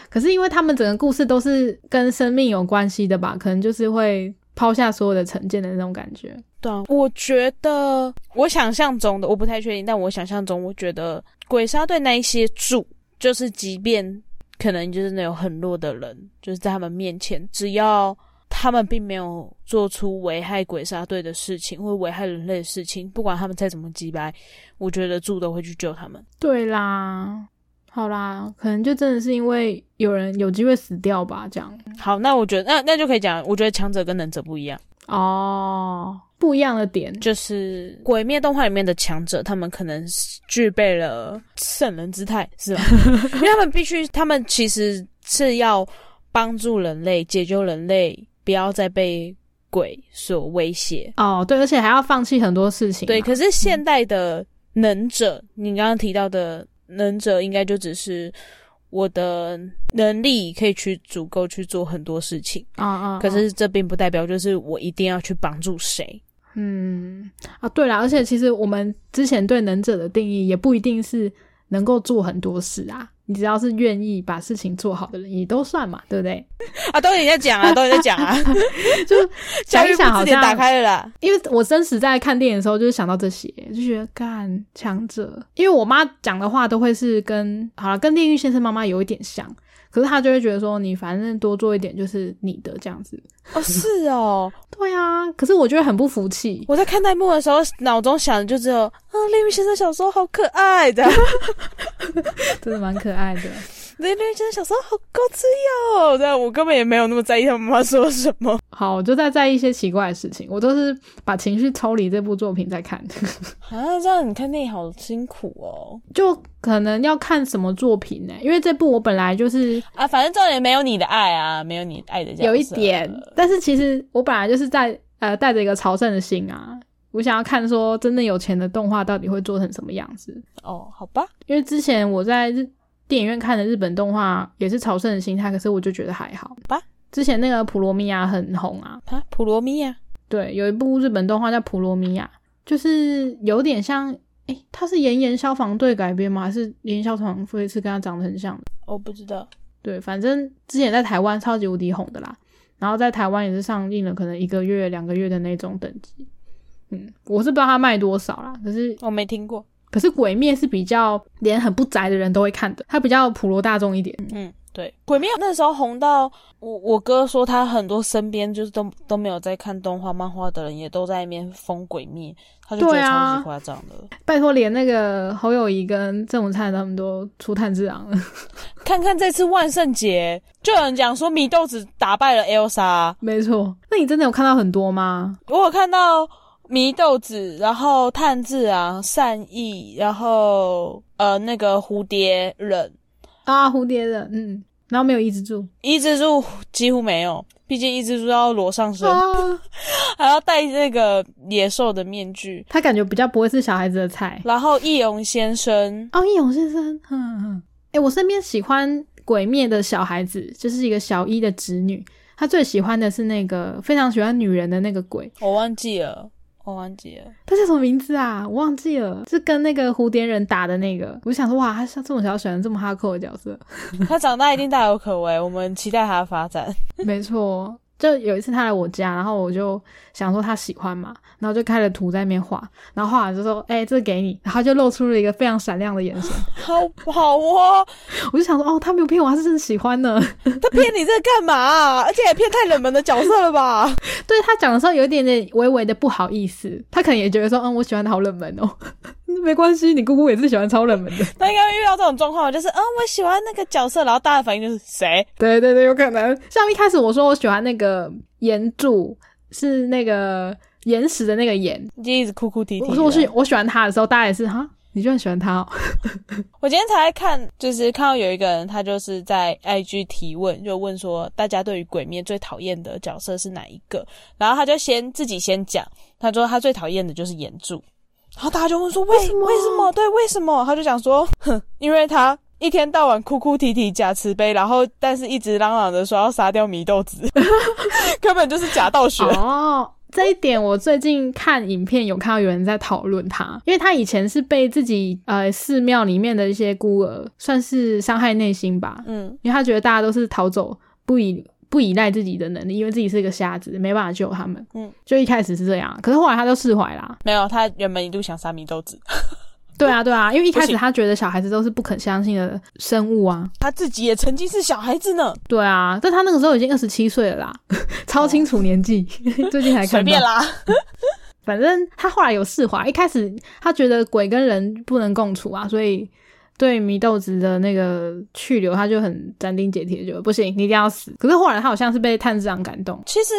可是因为他们整个故事都是跟生命有关系的吧，可能就是会抛下所有的成见的那种感觉。对啊，我觉得我想象中的我不太确定，但我想象中我觉得鬼杀队那一些主，就是即便可能就是那种很弱的人，就是在他们面前，只要。他们并没有做出危害鬼杀队的事情，或危害人类的事情。不管他们再怎么击败，我觉得柱都会去救他们。对啦，好啦，可能就真的是因为有人有机会死掉吧。这样好，那我觉得那那就可以讲，我觉得强者跟能者不一样哦。不一样的点就是鬼灭动画里面的强者，他们可能具备了圣人姿态，是吧？因为他们必须，他们其实是要帮助人类，解救人类。不要再被鬼所威胁哦，对，而且还要放弃很多事情。对，可是现代的能者，你刚刚提到的能者，应该就只是我的能力可以去足够去做很多事情啊啊！可是这并不代表就是我一定要去帮助谁。嗯啊，对了，而且其实我们之前对能者的定义也不一定是能够做很多事啊。你只要是愿意把事情做好的人，你都算嘛，对不对？啊，都你在讲啊，都你在讲啊 就想一想，好像打开了啦。因为我真实在看电影的时候，就是想到这些，就觉得干强者。因为我妈讲的话都会是跟好了，跟炼狱先生妈妈有一点像。可是他就会觉得说，你反正多做一点就是你的这样子哦，是哦，对啊。可是我觉得很不服气。我在看弹幕的时候，脑中想的就只有啊，丽云先生小时候好可爱的，真的蛮可爱的。对对，真的小时候好高吃药，但我根本也没有那么在意他妈妈说什么。好，我就在在意一些奇怪的事情，我都是把情绪抽离这部作品在看。啊，这样你看电影好辛苦哦。就可能要看什么作品呢？因为这部我本来就是啊，反正重点没有你的爱啊，没有你爱的有一点。但是其实我本来就是在呃带着一个朝圣的心啊。我想要看说真的有钱的动画到底会做成什么样子哦？好吧，因为之前我在日电影院看的日本动画也是朝圣的心态，可是我就觉得还好吧。之前那个普罗米亚很红啊，啊，普罗米亚，对，有一部日本动画叫普罗米亚，就是有点像，哎，它是炎炎消防队改编吗？还是炎炎消防队是跟它长得很像的？我不知道，对，反正之前在台湾超级无敌红的啦，然后在台湾也是上映了可能一个月、两个月的那种等级。嗯，我是不知道它卖多少啦，可是我没听过。可是鬼灭是比较连很不宅的人都会看的，它比较普罗大众一点。嗯，对，鬼灭那时候红到我我哥说他很多身边就是都都没有在看动画漫画的人也都在那边疯鬼灭，他就觉得超级夸张的。拜托，连那个侯友谊跟郑文灿他们都出炭治郎了。看看这次万圣节，就有人讲说米豆子打败了 Elsa。没错，那你真的有看到很多吗？我有看到。祢豆子，然后炭治郎，善意，然后呃那个蝴蝶忍。啊，蝴蝶忍，嗯，然后没有伊之助，伊之助几乎没有，毕竟伊之助要裸上身，还要戴那个野兽的面具，他感觉比较不会是小孩子的菜。然后易容先生，哦，易容先生，嗯嗯，哎，我身边喜欢鬼灭的小孩子，就是一个小一的侄女，她最喜欢的是那个非常喜欢女人的那个鬼，我忘记了。我忘记了，他叫什么名字啊？我忘记了，是跟那个蝴蝶人打的那个。我想说，哇，他像这么小选这么哈扣的角色，他长大一定大有可为，我们期待他的发展。没错。就有一次他来我家，然后我就想说他喜欢嘛，然后就开了图在那边画，然后画完就说：“哎，这给你。”然后就露出了一个非常闪亮的眼神，好好哦！我就想说：“哦，他没有骗我，他是真的喜欢呢。他骗你这干嘛？而且也骗太冷门的角色了吧？”对他讲的时候有一点点微微的不好意思，他可能也觉得说：“嗯，我喜欢的好冷门哦。” 没关系，你姑姑也是喜欢超冷门的。他应该会遇到这种状况，就是嗯，我喜欢那个角色，然后大家反应就是谁？对对对，有可能。像一开始我说我喜欢那个岩柱，是那个岩石的那个岩，就一直哭哭啼啼。我说我是我喜欢他的时候，大家也是哈，你居然喜欢他？哦？我今天才看，就是看到有一个人，他就是在 IG 提问，就问说大家对于鬼灭最讨厌的角色是哪一个？然后他就先自己先讲，他说他最讨厌的就是岩柱。然后大家就问说为什么？为什么？对，为什么？他就讲说，哼，因为他一天到晚哭哭啼啼假慈悲，然后但是一直嚷嚷着说要杀掉祢豆子，根本就是假道学。哦，这一点我最近看影片有看到有人在讨论他，因为他以前是被自己呃寺庙里面的一些孤儿算是伤害内心吧，嗯，因为他觉得大家都是逃走不以。不依赖自己的能力，因为自己是一个瞎子，没办法救他们。嗯，就一开始是这样，可是后来他就释怀啦。没有，他原本一度想杀米豆子。对啊，对啊，因为一开始他觉得小孩子都是不肯相信的生物啊。他自己也曾经是小孩子呢。对啊，但他那个时候已经二十七岁了啦，超清楚年纪。最近才看。随便啦，反正他后来有释怀。一开始他觉得鬼跟人不能共处啊，所以。对祢豆子的那个去留，他就很斩钉截铁，就不行，你一定要死。可是后来他好像是被炭治郎感动。其实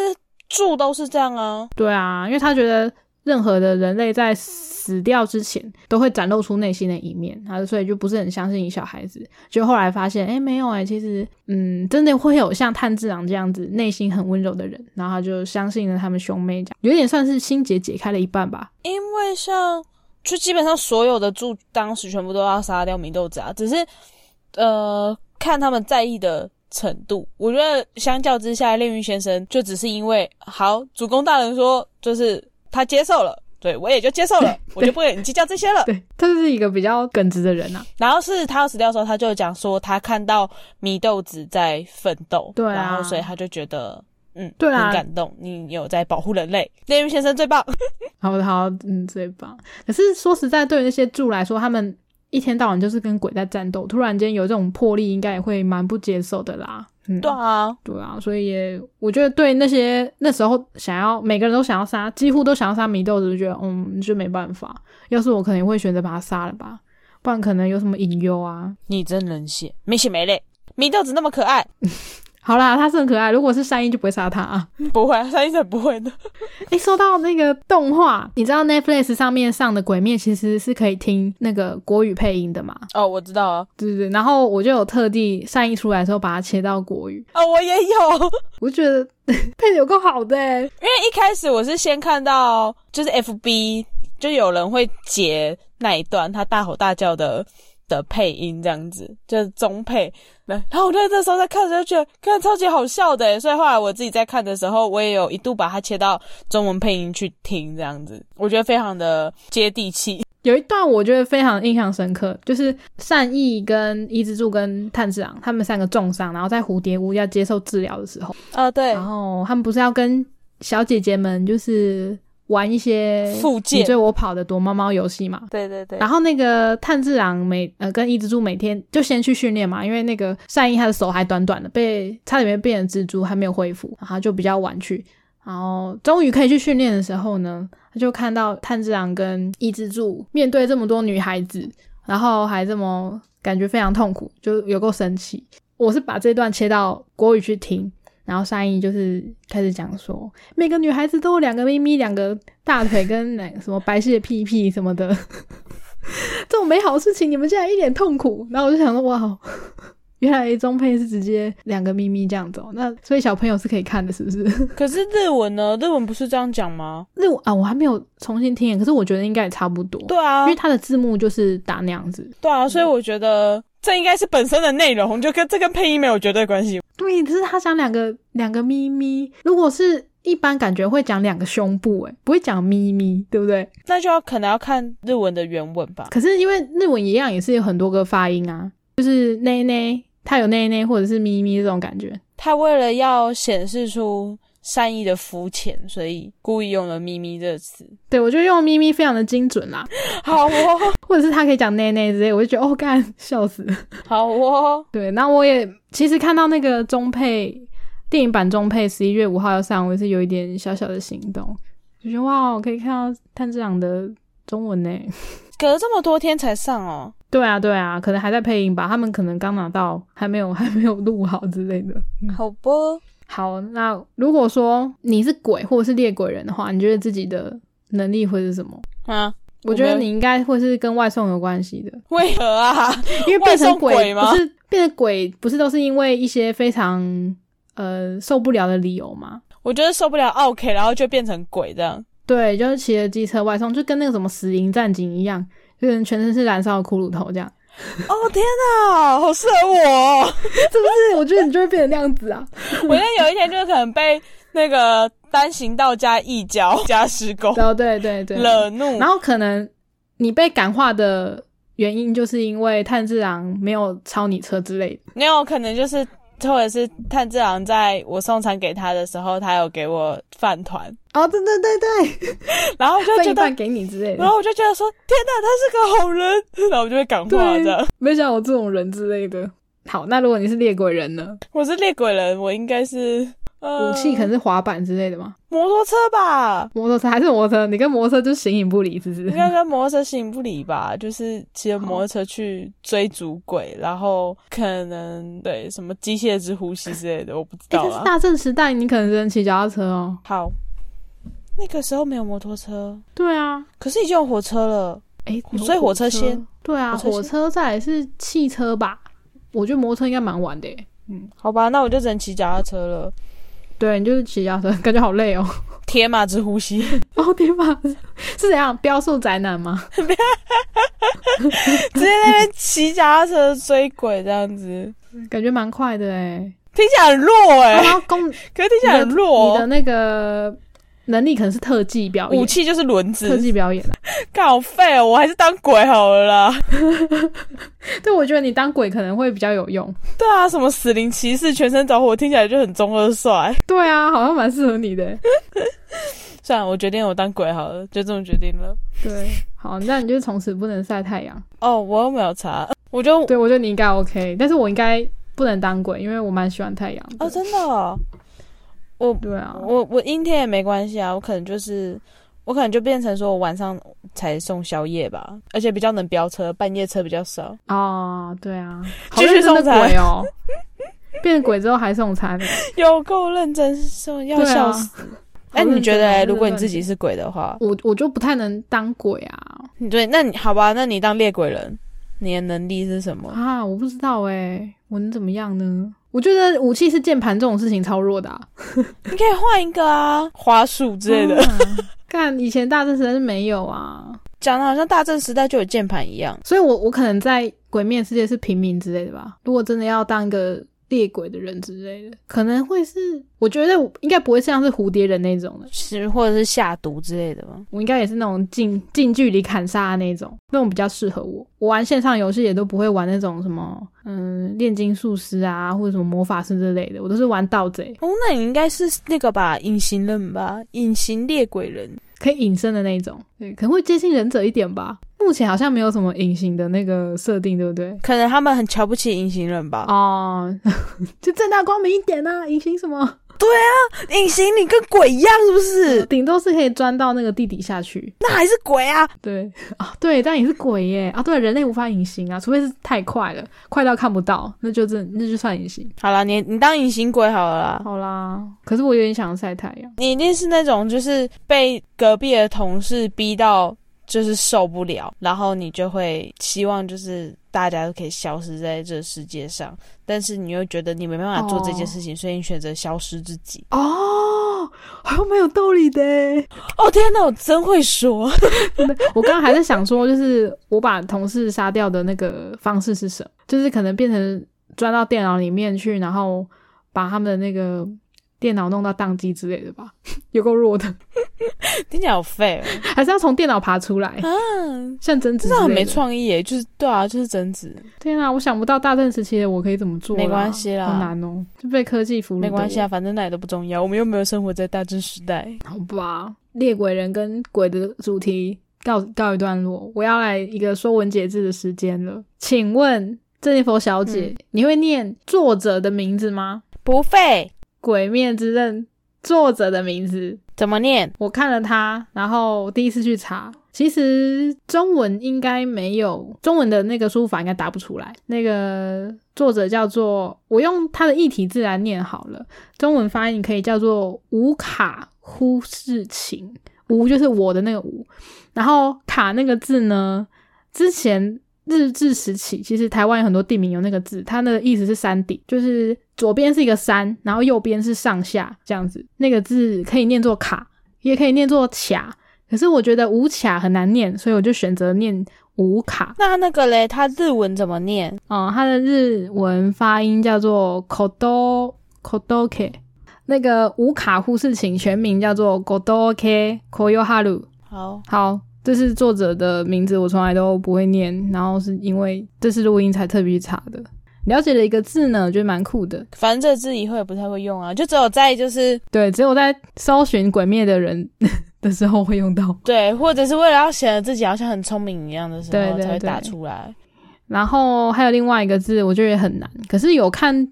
柱都是这样啊，对啊，因为他觉得任何的人类在死掉之前都会展露出内心的一面，他所以就不是很相信小孩子。就后来发现，哎，没有哎，其实嗯，真的会有像炭治郎这样子内心很温柔的人，然后他就相信了他们兄妹，这样有点算是心结解开了一半吧。因为像。就基本上所有的柱当时全部都要杀掉祢豆子啊，只是，呃，看他们在意的程度。我觉得相较之下，炼狱先生就只是因为好主公大人说，就是他接受了，对我也就接受了，我就不跟你计较这些了。对，他是一个比较耿直的人啊。然后是他要死掉的时候，他就讲说他看到祢豆子在奋斗，对啊，然后所以他就觉得。嗯，对啊，很感动，你有在保护人类，炼狱先生最棒。好的，好，嗯，最棒。可是说实在，对于那些柱来说，他们一天到晚就是跟鬼在战斗，突然间有这种魄力，应该也会蛮不接受的啦。嗯，对啊，对啊，所以也我觉得对那些那时候想要每个人都想要杀，几乎都想要杀米豆子，就觉得嗯，就没办法。要是我，可能会选择把他杀了吧，不然可能有什么隐忧啊。你真冷血，没血没泪。米豆子那么可爱。好啦，他是很可爱。如果是善意，就不会杀他啊。不会，善意才不会的。哎，说到那个动画，你知道 Netflix 上面上的《鬼灭》其实是可以听那个国语配音的嘛？哦，我知道啊。对对对。然后我就有特地善意出来的时候，把它切到国语。哦，我也有。我觉得配的有够好的，因为一开始我是先看到就是 FB 就有人会截那一段他大吼大叫的。的配音这样子就是中配，然后我在这时候在看的时候觉得看超级好笑的，所以后来我自己在看的时候，我也有一度把它切到中文配音去听，这样子我觉得非常的接地气。有一段我觉得非常印象深刻，就是善意跟伊之助跟炭治郎他们三个重伤，然后在蝴蝶屋要接受治疗的时候，啊对，然后他们不是要跟小姐姐们就是。玩一些你追我跑的躲猫猫游戏嘛？对对对。然后那个炭治郎每呃跟伊之助每天就先去训练嘛，因为那个善意他的手还短短的，被差点变成蜘蛛还没有恢复，然后就比较晚去。然后终于可以去训练的时候呢，他就看到炭治郎跟伊之助面对这么多女孩子，然后还这么感觉非常痛苦，就有够生气。我是把这段切到国语去听。然后善意就是开始讲说，每个女孩子都有两个咪咪，两个大腿跟那什么白皙的屁屁什么的，这种美好的事情，你们竟然一脸痛苦。然后我就想说，哇，原来中配是直接两个咪咪这样子，那所以小朋友是可以看的，是不是？可是日文呢？日文不是这样讲吗？日文啊，我还没有重新听，可是我觉得应该也差不多。对啊，因为它的字幕就是打那样子。对啊，所以我觉得。这应该是本身的内容，就跟这跟配音没有绝对关系。对，只是他讲两个两个咪咪，如果是一般感觉会讲两个胸部，诶不会讲咪咪，对不对？那就要可能要看日文的原文吧。可是因为日文一样也是有很多个发音啊，就是内内，它有内内或者是咪咪这种感觉。他为了要显示出。善意的肤浅，所以故意用了“咪咪”这个词。对我觉得用“咪咪”非常的精准啦。好哦，或者是他可以讲“内内”之类，我就觉得哦，干笑死。好哦，对，那我也其实看到那个中配电影版中配十一月五号要上，我也是有一点小小的心动，就觉得哇，我可以看到炭治郎的中文呢。隔了这么多天才上哦。对啊，对啊，可能还在配音吧，他们可能刚拿到，还没有还没有录好之类的。好不？好，那如果说你是鬼或者是猎鬼人的话，你觉得自己的能力会是什么啊？我觉得你应该会是跟外送有关系的。为何啊？因为变成鬼吗？不是变成鬼，不是都是因为一些非常呃受不了的理由吗？我觉得受不了，OK，然后就变成鬼这样。对，就是骑着机车外送，就跟那个什么死灵战警一样，就是全身是燃烧的骷髅头这样。哦天哪，好适合我，是不是？我觉得你就会变成那样子啊！我觉得有一天就是可能被那个单行道加一交 加施工，哦对对对，惹怒，然后可能你被感化的原因就是因为炭治郎没有超你车之类的，没有可能就是。或者是炭治郎在我送餐给他的时候，他有给我饭团哦，对对对对，然后就觉得给你之类的，然后我就觉得说天哪，他是个好人，然后我就会感化的，没想到我这种人之类的。好，那如果你是猎鬼人呢？我是猎鬼人，我应该是。武器可能是滑板之类的吗？摩托车吧，摩托车还是摩托车？你跟摩托车就形影不离，是不是？应该跟摩托车形影不离吧？就是骑着摩托车去追逐鬼，然后可能对什么机械之呼吸之类的，我不知道啊。大正时代，你可能只能骑脚踏车哦。好，那个时候没有摩托车。对啊，可是已经有火车了。哎，所以火车先。对啊，火车再来是汽车吧？我觉得摩托车应该蛮晚的。嗯，好吧，那我就只能骑脚踏车了。对你就是骑脚踏车，感觉好累哦。铁马之呼吸 哦，铁马是怎样？飙速宅男吗？直接在那边骑脚踏车追鬼这样子，感觉蛮快的哎。听起来很弱哎。然可是听起来很弱。你的那个。能力可能是特技表演，武器就是轮子。特技表演了，干好废哦！我还是当鬼好了啦。对，我觉得你当鬼可能会比较有用。对啊，什么死灵骑士全身着火，听起来就很中二帅。对啊，好像蛮适合你的。算了，我决定我当鬼好了，就这么决定了。对，好，那你就从此不能晒太阳。哦，我又没有查，我就对我觉得你应该 OK，但是我应该不能当鬼，因为我蛮喜欢太阳。哦，真的。我对啊，我我阴天也没关系啊，我可能就是我可能就变成说我晚上才送宵夜吧，而且比较能飙车，半夜车比较少哦，对啊，继续送鬼哦，变鬼之后还送餐，有够认真，送要笑死。哎，你觉得如果你自己是鬼的话，我我就不太能当鬼啊。对，那你好吧，那你当猎鬼人，你的能力是什么啊？我不知道哎，我能怎么样呢？我觉得武器是键盘这种事情超弱的，你可以换一个啊，花束之类的。看以前大正时代是没有啊，讲的好像大正时代就有键盘一样，所以我我可能在鬼面世界是平民之类的吧。如果真的要当一个。猎鬼的人之类的，可能会是，我觉得应该不会像是蝴蝶人那种的，是或者是下毒之类的吧？我应该也是那种近近距离砍杀的那种，那种比较适合我。我玩线上游戏也都不会玩那种什么，嗯，炼金术师啊，或者什么魔法师之类的，我都是玩盗贼。哦，那你应该是那个吧，隐形人吧，隐形猎鬼人。可以隐身的那一种，对，可能会接近忍者一点吧。目前好像没有什么隐形的那个设定，对不对？可能他们很瞧不起隐形人吧。哦，就正大光明一点呐，隐形什么？对啊，隐形你跟鬼一样是不是？顶多是可以钻到那个地底下去，那还是鬼啊？对啊，对，但也是鬼耶啊！对，人类无法隐形啊，除非是太快了，快到看不到，那就这那就算隐形。好啦，你你当隐形鬼好了啦。好啦，可是我有点想晒太阳。你一定是那种就是被隔壁的同事逼到。就是受不了，然后你就会希望就是大家都可以消失在这世界上，但是你又觉得你没办法做这件事情，所以你选择消失自己。哦，好像蛮有道理的。哦天哪，我真会说。我刚刚还在想说，就是我把同事杀掉的那个方式是什么？就是可能变成钻到电脑里面去，然后把他们的那个。电脑弄到宕机之类的吧，有够弱的，听起来好废，还是要从电脑爬出来嗯，像贞子，这很没创意耶，就是对啊，就是贞子。天啊，我想不到大正时期的我可以怎么做，没关系啦，好难哦，就被科技俘虏。没关系啊，反正那也都不重要，我们又没有生活在大正时代。好吧，猎鬼人跟鬼的主题告告一段落，我要来一个说文解字的时间了。请问郑念佛小姐，你会念作者的名字吗？不会。《鬼灭之刃》作者的名字怎么念？我看了他，然后第一次去查，其实中文应该没有中文的那个书法，应该答不出来。那个作者叫做，我用他的异体字来念好了，中文发音可以叫做无卡忽视情，无就是我的那个无，然后卡那个字呢，之前。日治时期，其实台湾有很多地名有那个字，它的意思是山顶，就是左边是一个山，然后右边是上下这样子。那个字可以念作卡，也可以念作卡，可是我觉得无卡很难念，所以我就选择念无卡。那那个嘞，它日文怎么念？哦，它的日文发音叫做 kodo kodoke。那个无卡忽视情全名叫做 kodoke koyoharu。好，好。这是作者的名字，我从来都不会念，然后是因为这是录音才特别查的。了解了一个字呢，我觉得蛮酷的。反正这字以后也不太会用啊，就只有在就是对，只有在搜寻鬼灭的人的时候会用到。对，或者是为了要显得自己好像很聪明一样的时候才会打出来。然后还有另外一个字，我觉得也很难。可是有看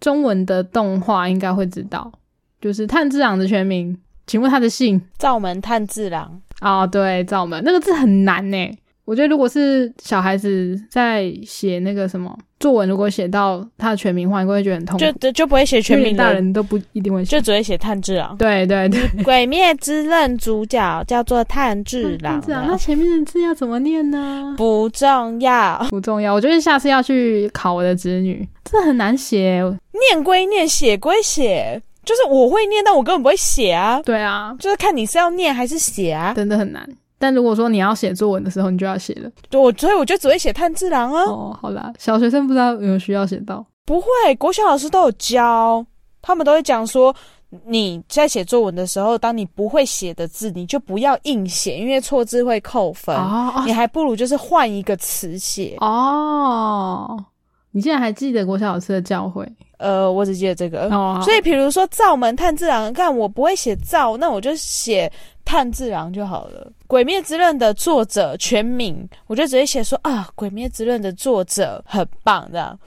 中文的动画，应该会知道，就是炭治郎的全名。请问他的姓？灶门炭治郎。哦，对，造门那个字很难呢。我觉得如果是小孩子在写那个什么作文，如果写到他的全名话，应该会觉得很痛苦。就就不会写全名，大人都不一定会写，就只会写炭治郎。对对对，鬼灭之刃主角叫做炭治 郎。那前面的字要怎么念呢？不重要，不重要。我觉得下次要去考我的子女，这很难写。念归念，写归写。就是我会念，但我根本不会写啊。对啊，就是看你是要念还是写啊，真的很难。但如果说你要写作文的时候，你就要写了。对，我所以我就只会写炭治郎啊。哦，好啦，小学生不知道有没有需要写到？不会，国小老师都有教，他们都会讲说，你在写作文的时候，当你不会写的字，你就不要硬写，因为错字会扣分。哦，你还不如就是换一个词写。哦，你竟然还记得国小老师的教诲？呃，我只记得这个，哦所以比如说灶门炭治郎，看我不会写灶，那我就写炭治郎就好了。鬼灭之刃的作者全名，我就直接写说啊，鬼灭之刃的作者很棒，这样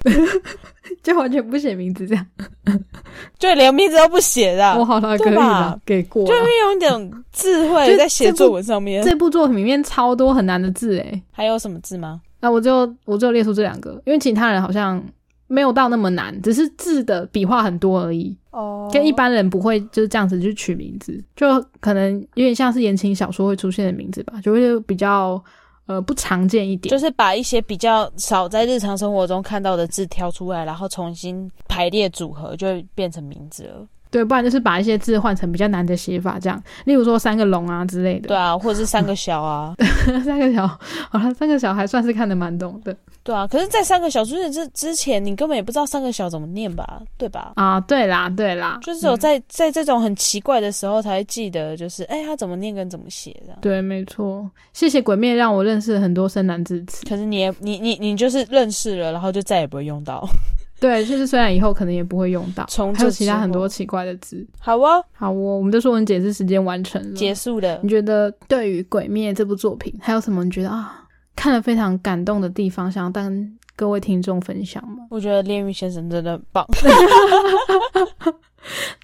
就完全不写名字，这样 就连名字都不写的，我好了，可以了，给过，就运用一点 智慧在写作文上面。这部作品里面超多很难的字，诶，还有什么字吗？那我就我就列出这两个，因为其他人好像。没有到那么难，只是字的笔画很多而已。哦，跟一般人不会就是这样子去取名字，就可能有点像是言情小说会出现的名字吧，就会比较呃不常见一点。就是把一些比较少在日常生活中看到的字挑出来，然后重新排列组合，就会变成名字了。对，不然就是把一些字换成比较难的写法，这样，例如说三个龙啊之类的。对啊，或者是三个小啊，三个小，好了，三个小还算是看得蛮懂的。对啊，可是，在三个小出现之之前，你根本也不知道三个小怎么念吧？对吧？啊，对啦，对啦，就是有在在这种很奇怪的时候才会记得，就是哎，他怎么念跟怎么写的。对，没错。谢谢鬼灭让我认识很多生难字词，可是你也你你你就是认识了，然后就再也不会用到。对，就是虽然以后可能也不会用到，还有其他很多奇怪的字。好哦，好哦，我们的说文解字时间完成了，结束了。你觉得对于《鬼灭》这部作品，还有什么你觉得啊看了非常感动的地方，想要跟各位听众分享吗？我觉得炼狱先生真的很棒。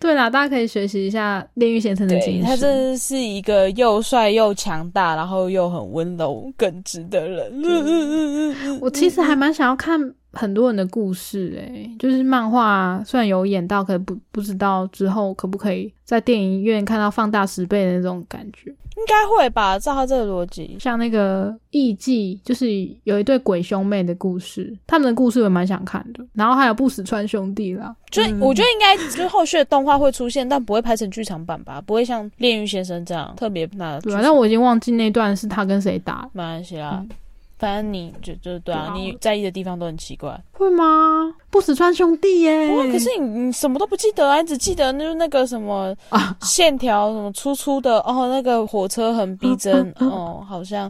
对啦，大家可以学习一下炼狱先生的精神。他真的是一个又帅又强大，然后又很温柔耿直的人。我其实还蛮想要看。很多人的故事，诶，就是漫画虽然有演到，可不不知道之后可不可以在电影院看到放大十倍的那种感觉，应该会吧？照他这个逻辑，像那个艺伎，就是有一对鬼兄妹的故事，他们的故事我蛮想看的。然后还有不死川兄弟啦，就我觉得应该就是后续的动画会出现，但不会拍成剧场版吧？不会像炼狱先生这样特别那。对啊，但我已经忘记那段是他跟谁打，没关系啦。反正你就就对啊，你在意的地方都很奇怪，会吗？不死川兄弟耶，哇可是你你什么都不记得啊，你只记得就是那个什么啊。线条什么粗粗的哦，那个火车很逼真哦，好像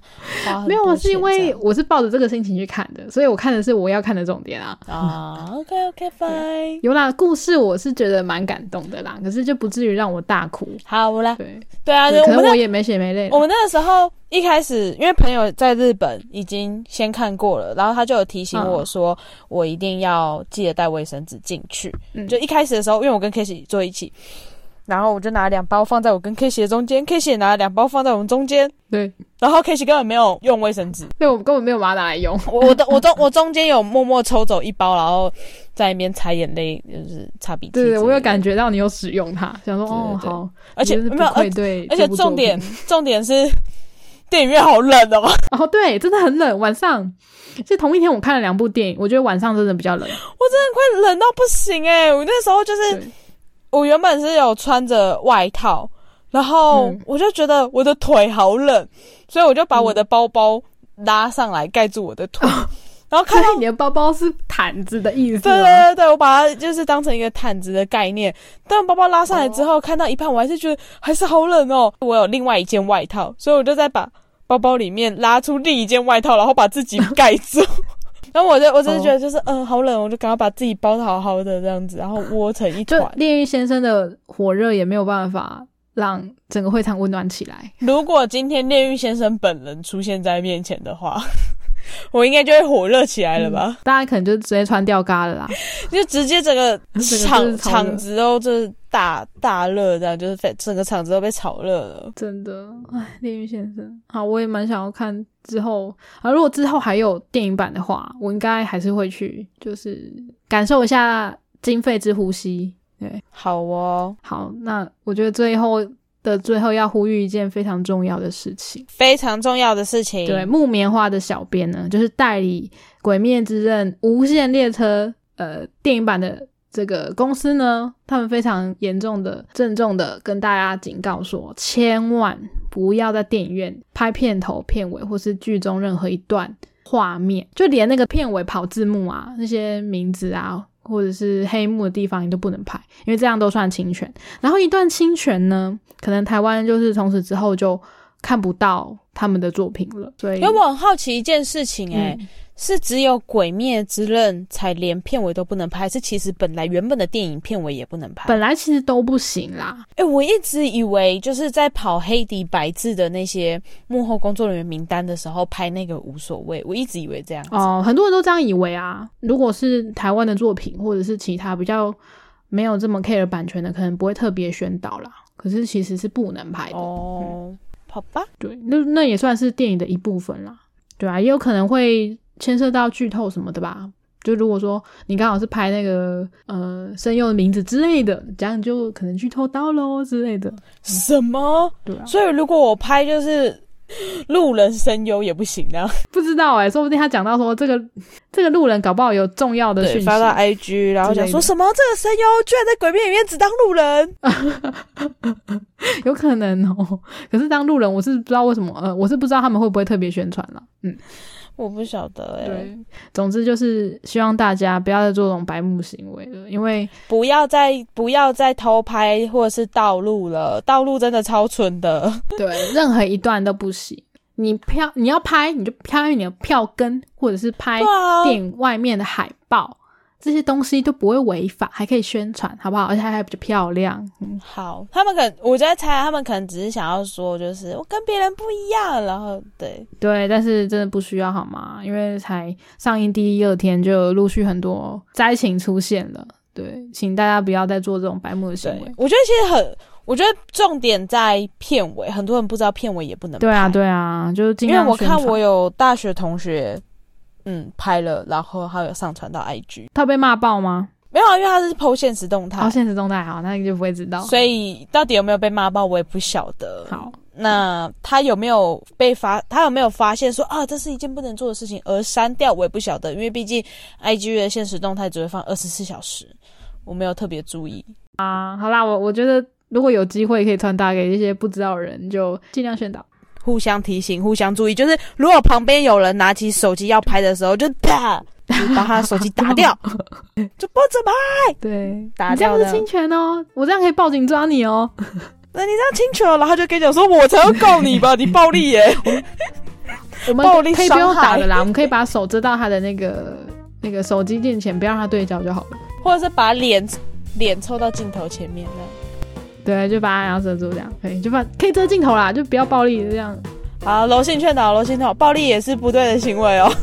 没有，是因为我是抱着这个心情去看的，所以我看的是我要看的重点啊。啊，OK OK fine，有啦，故事我是觉得蛮感动的啦，可是就不至于让我大哭。好，我来，对。对啊，可能我也没血没泪。我们那个时候。一开始，因为朋友在日本已经先看过了，然后他就有提醒我说，我一定要记得带卫生纸进去。嗯就一开始的时候，因为我跟 K 西坐一起，然后我就拿两包放在我跟 K 西的中间，K 西也拿了两包放在我们中间。对，然后 K 西根本没有用卫生纸，对我根本没有把它拿来用。我的我中我中间有默默抽走一包，然后在那边擦眼泪，就是擦鼻涕。对，我有感觉到你有使用它，想说哦好，而且没有对，而且重点重点是。电影院好冷哦！哦，对，真的很冷。晚上，是同一天我看了两部电影，我觉得晚上真的比较冷。我真的快冷到不行哎！我那时候就是，我原本是有穿着外套，然后我就觉得我的腿好冷，所以我就把我的包包拉上来盖住我的腿，然后看到你的包包是毯子的意思。对对对，我把它就是当成一个毯子的概念。但包包拉上来之后，看到一半，我还是觉得还是好冷哦。我有另外一件外套，所以我就再把。包包里面拉出另一件外套，然后把自己盖住。然后我就我真的觉得就是嗯好冷，我就赶快把自己包的好好的这样子，然后窝成一团。炼狱先生的火热也没有办法让整个会场温暖起来。如果今天炼狱先生本人出现在面前的话。我应该就会火热起来了吧？大家可能就直接穿吊嘎了啦，就直接整个 场场子都就是大大热，这样就是整个场子都被炒热了。真的，哎，炼狱先生，好，我也蛮想要看之后啊。如果之后还有电影版的话，我应该还是会去，就是感受一下经费之呼吸。对，好哦，好，那我觉得最后。的最后要呼吁一件非常重要的事情，非常重要的事情。对，木棉花的小编呢，就是代理《鬼灭之刃》无限列车呃电影版的这个公司呢，他们非常严重的、郑重的跟大家警告说，千万不要在电影院拍片头、片尾或是剧中任何一段画面，就连那个片尾跑字幕啊，那些名字啊。或者是黑幕的地方，你都不能拍，因为这样都算侵权。然后一段侵权呢，可能台湾就是从此之后就看不到他们的作品了。所以，因为我很好奇一件事情，哎。是只有《鬼灭之刃》才连片尾都不能拍，是其实本来原本的电影片尾也不能拍，本来其实都不行啦。哎，我一直以为就是在跑黑底白字的那些幕后工作人员名单的时候拍那个无所谓，我一直以为这样。哦，很多人都这样以为啊。如果是台湾的作品或者是其他比较没有这么 care 版权的，可能不会特别宣导啦。可是其实是不能拍的哦。好吧，对，那那也算是电影的一部分啦。对啊，也有可能会。牵涉到剧透什么的吧，就如果说你刚好是拍那个呃声优的名字之类的，这样就可能剧透到喽之类的。什么？对啊。所以如果我拍就是 路人声优也不行啊？不知道哎，说不定他讲到说这个这个路人搞不好有重要的讯息发到 IG，然后讲说什么这个声优居然在鬼片里面只当路人，有可能哦。可是当路人我是不知道为什么，呃，我是不知道他们会不会特别宣传了，嗯。我不晓得哎。对，总之就是希望大家不要再做这种白目行为了，因为不要再不要再偷拍或者是盗录了，盗录真的超蠢的。对，任何一段都不行。你票你要拍，你就拍你的票根，或者是拍电影外面的海报。这些东西都不会违法，还可以宣传，好不好？而且还比较漂亮。嗯，好，他们可能我在猜，他们可能只是想要说，就是我跟别人不一样。然后，对对，但是真的不需要，好吗？因为才上映第一二天，就陆续很多灾情出现了。对，请大家不要再做这种白目的行为。我觉得其实很，我觉得重点在片尾，很多人不知道片尾也不能。对啊，对啊，就是因为我看我有大学同学。嗯，拍了，然后还有上传到 IG，他被骂爆吗？没有啊，因为他是 PO 现实动态。哦，现实动态好，那你就不会知道。所以到底有没有被骂爆，我也不晓得。好，那他有没有被发？他有没有发现说啊，这是一件不能做的事情而删掉？我也不晓得，因为毕竟 IG 的现实动态只会放二十四小时，我没有特别注意啊。好啦，我我觉得如果有机会可以传达给一些不知道的人，就尽量宣导。互相提醒，互相注意。就是如果旁边有人拿起手机要拍的时候，就啪，把他的手机打掉，就不准拍。对，打掉。这样是侵权哦，我这样可以报警抓你哦。那你这样侵权了，然后就跟你讲说，我才要告你吧，你暴力耶。我们可以不用打的啦，我们可以把手遮到他的那个那个手机面前，不要让他对焦就好了。或者是把脸脸凑到镜头前面的。对，就把它遮住，这样可以，就把可以遮镜头啦，就不要暴力这样。好，柔性劝导，柔性劝导，暴力也是不对的行为哦。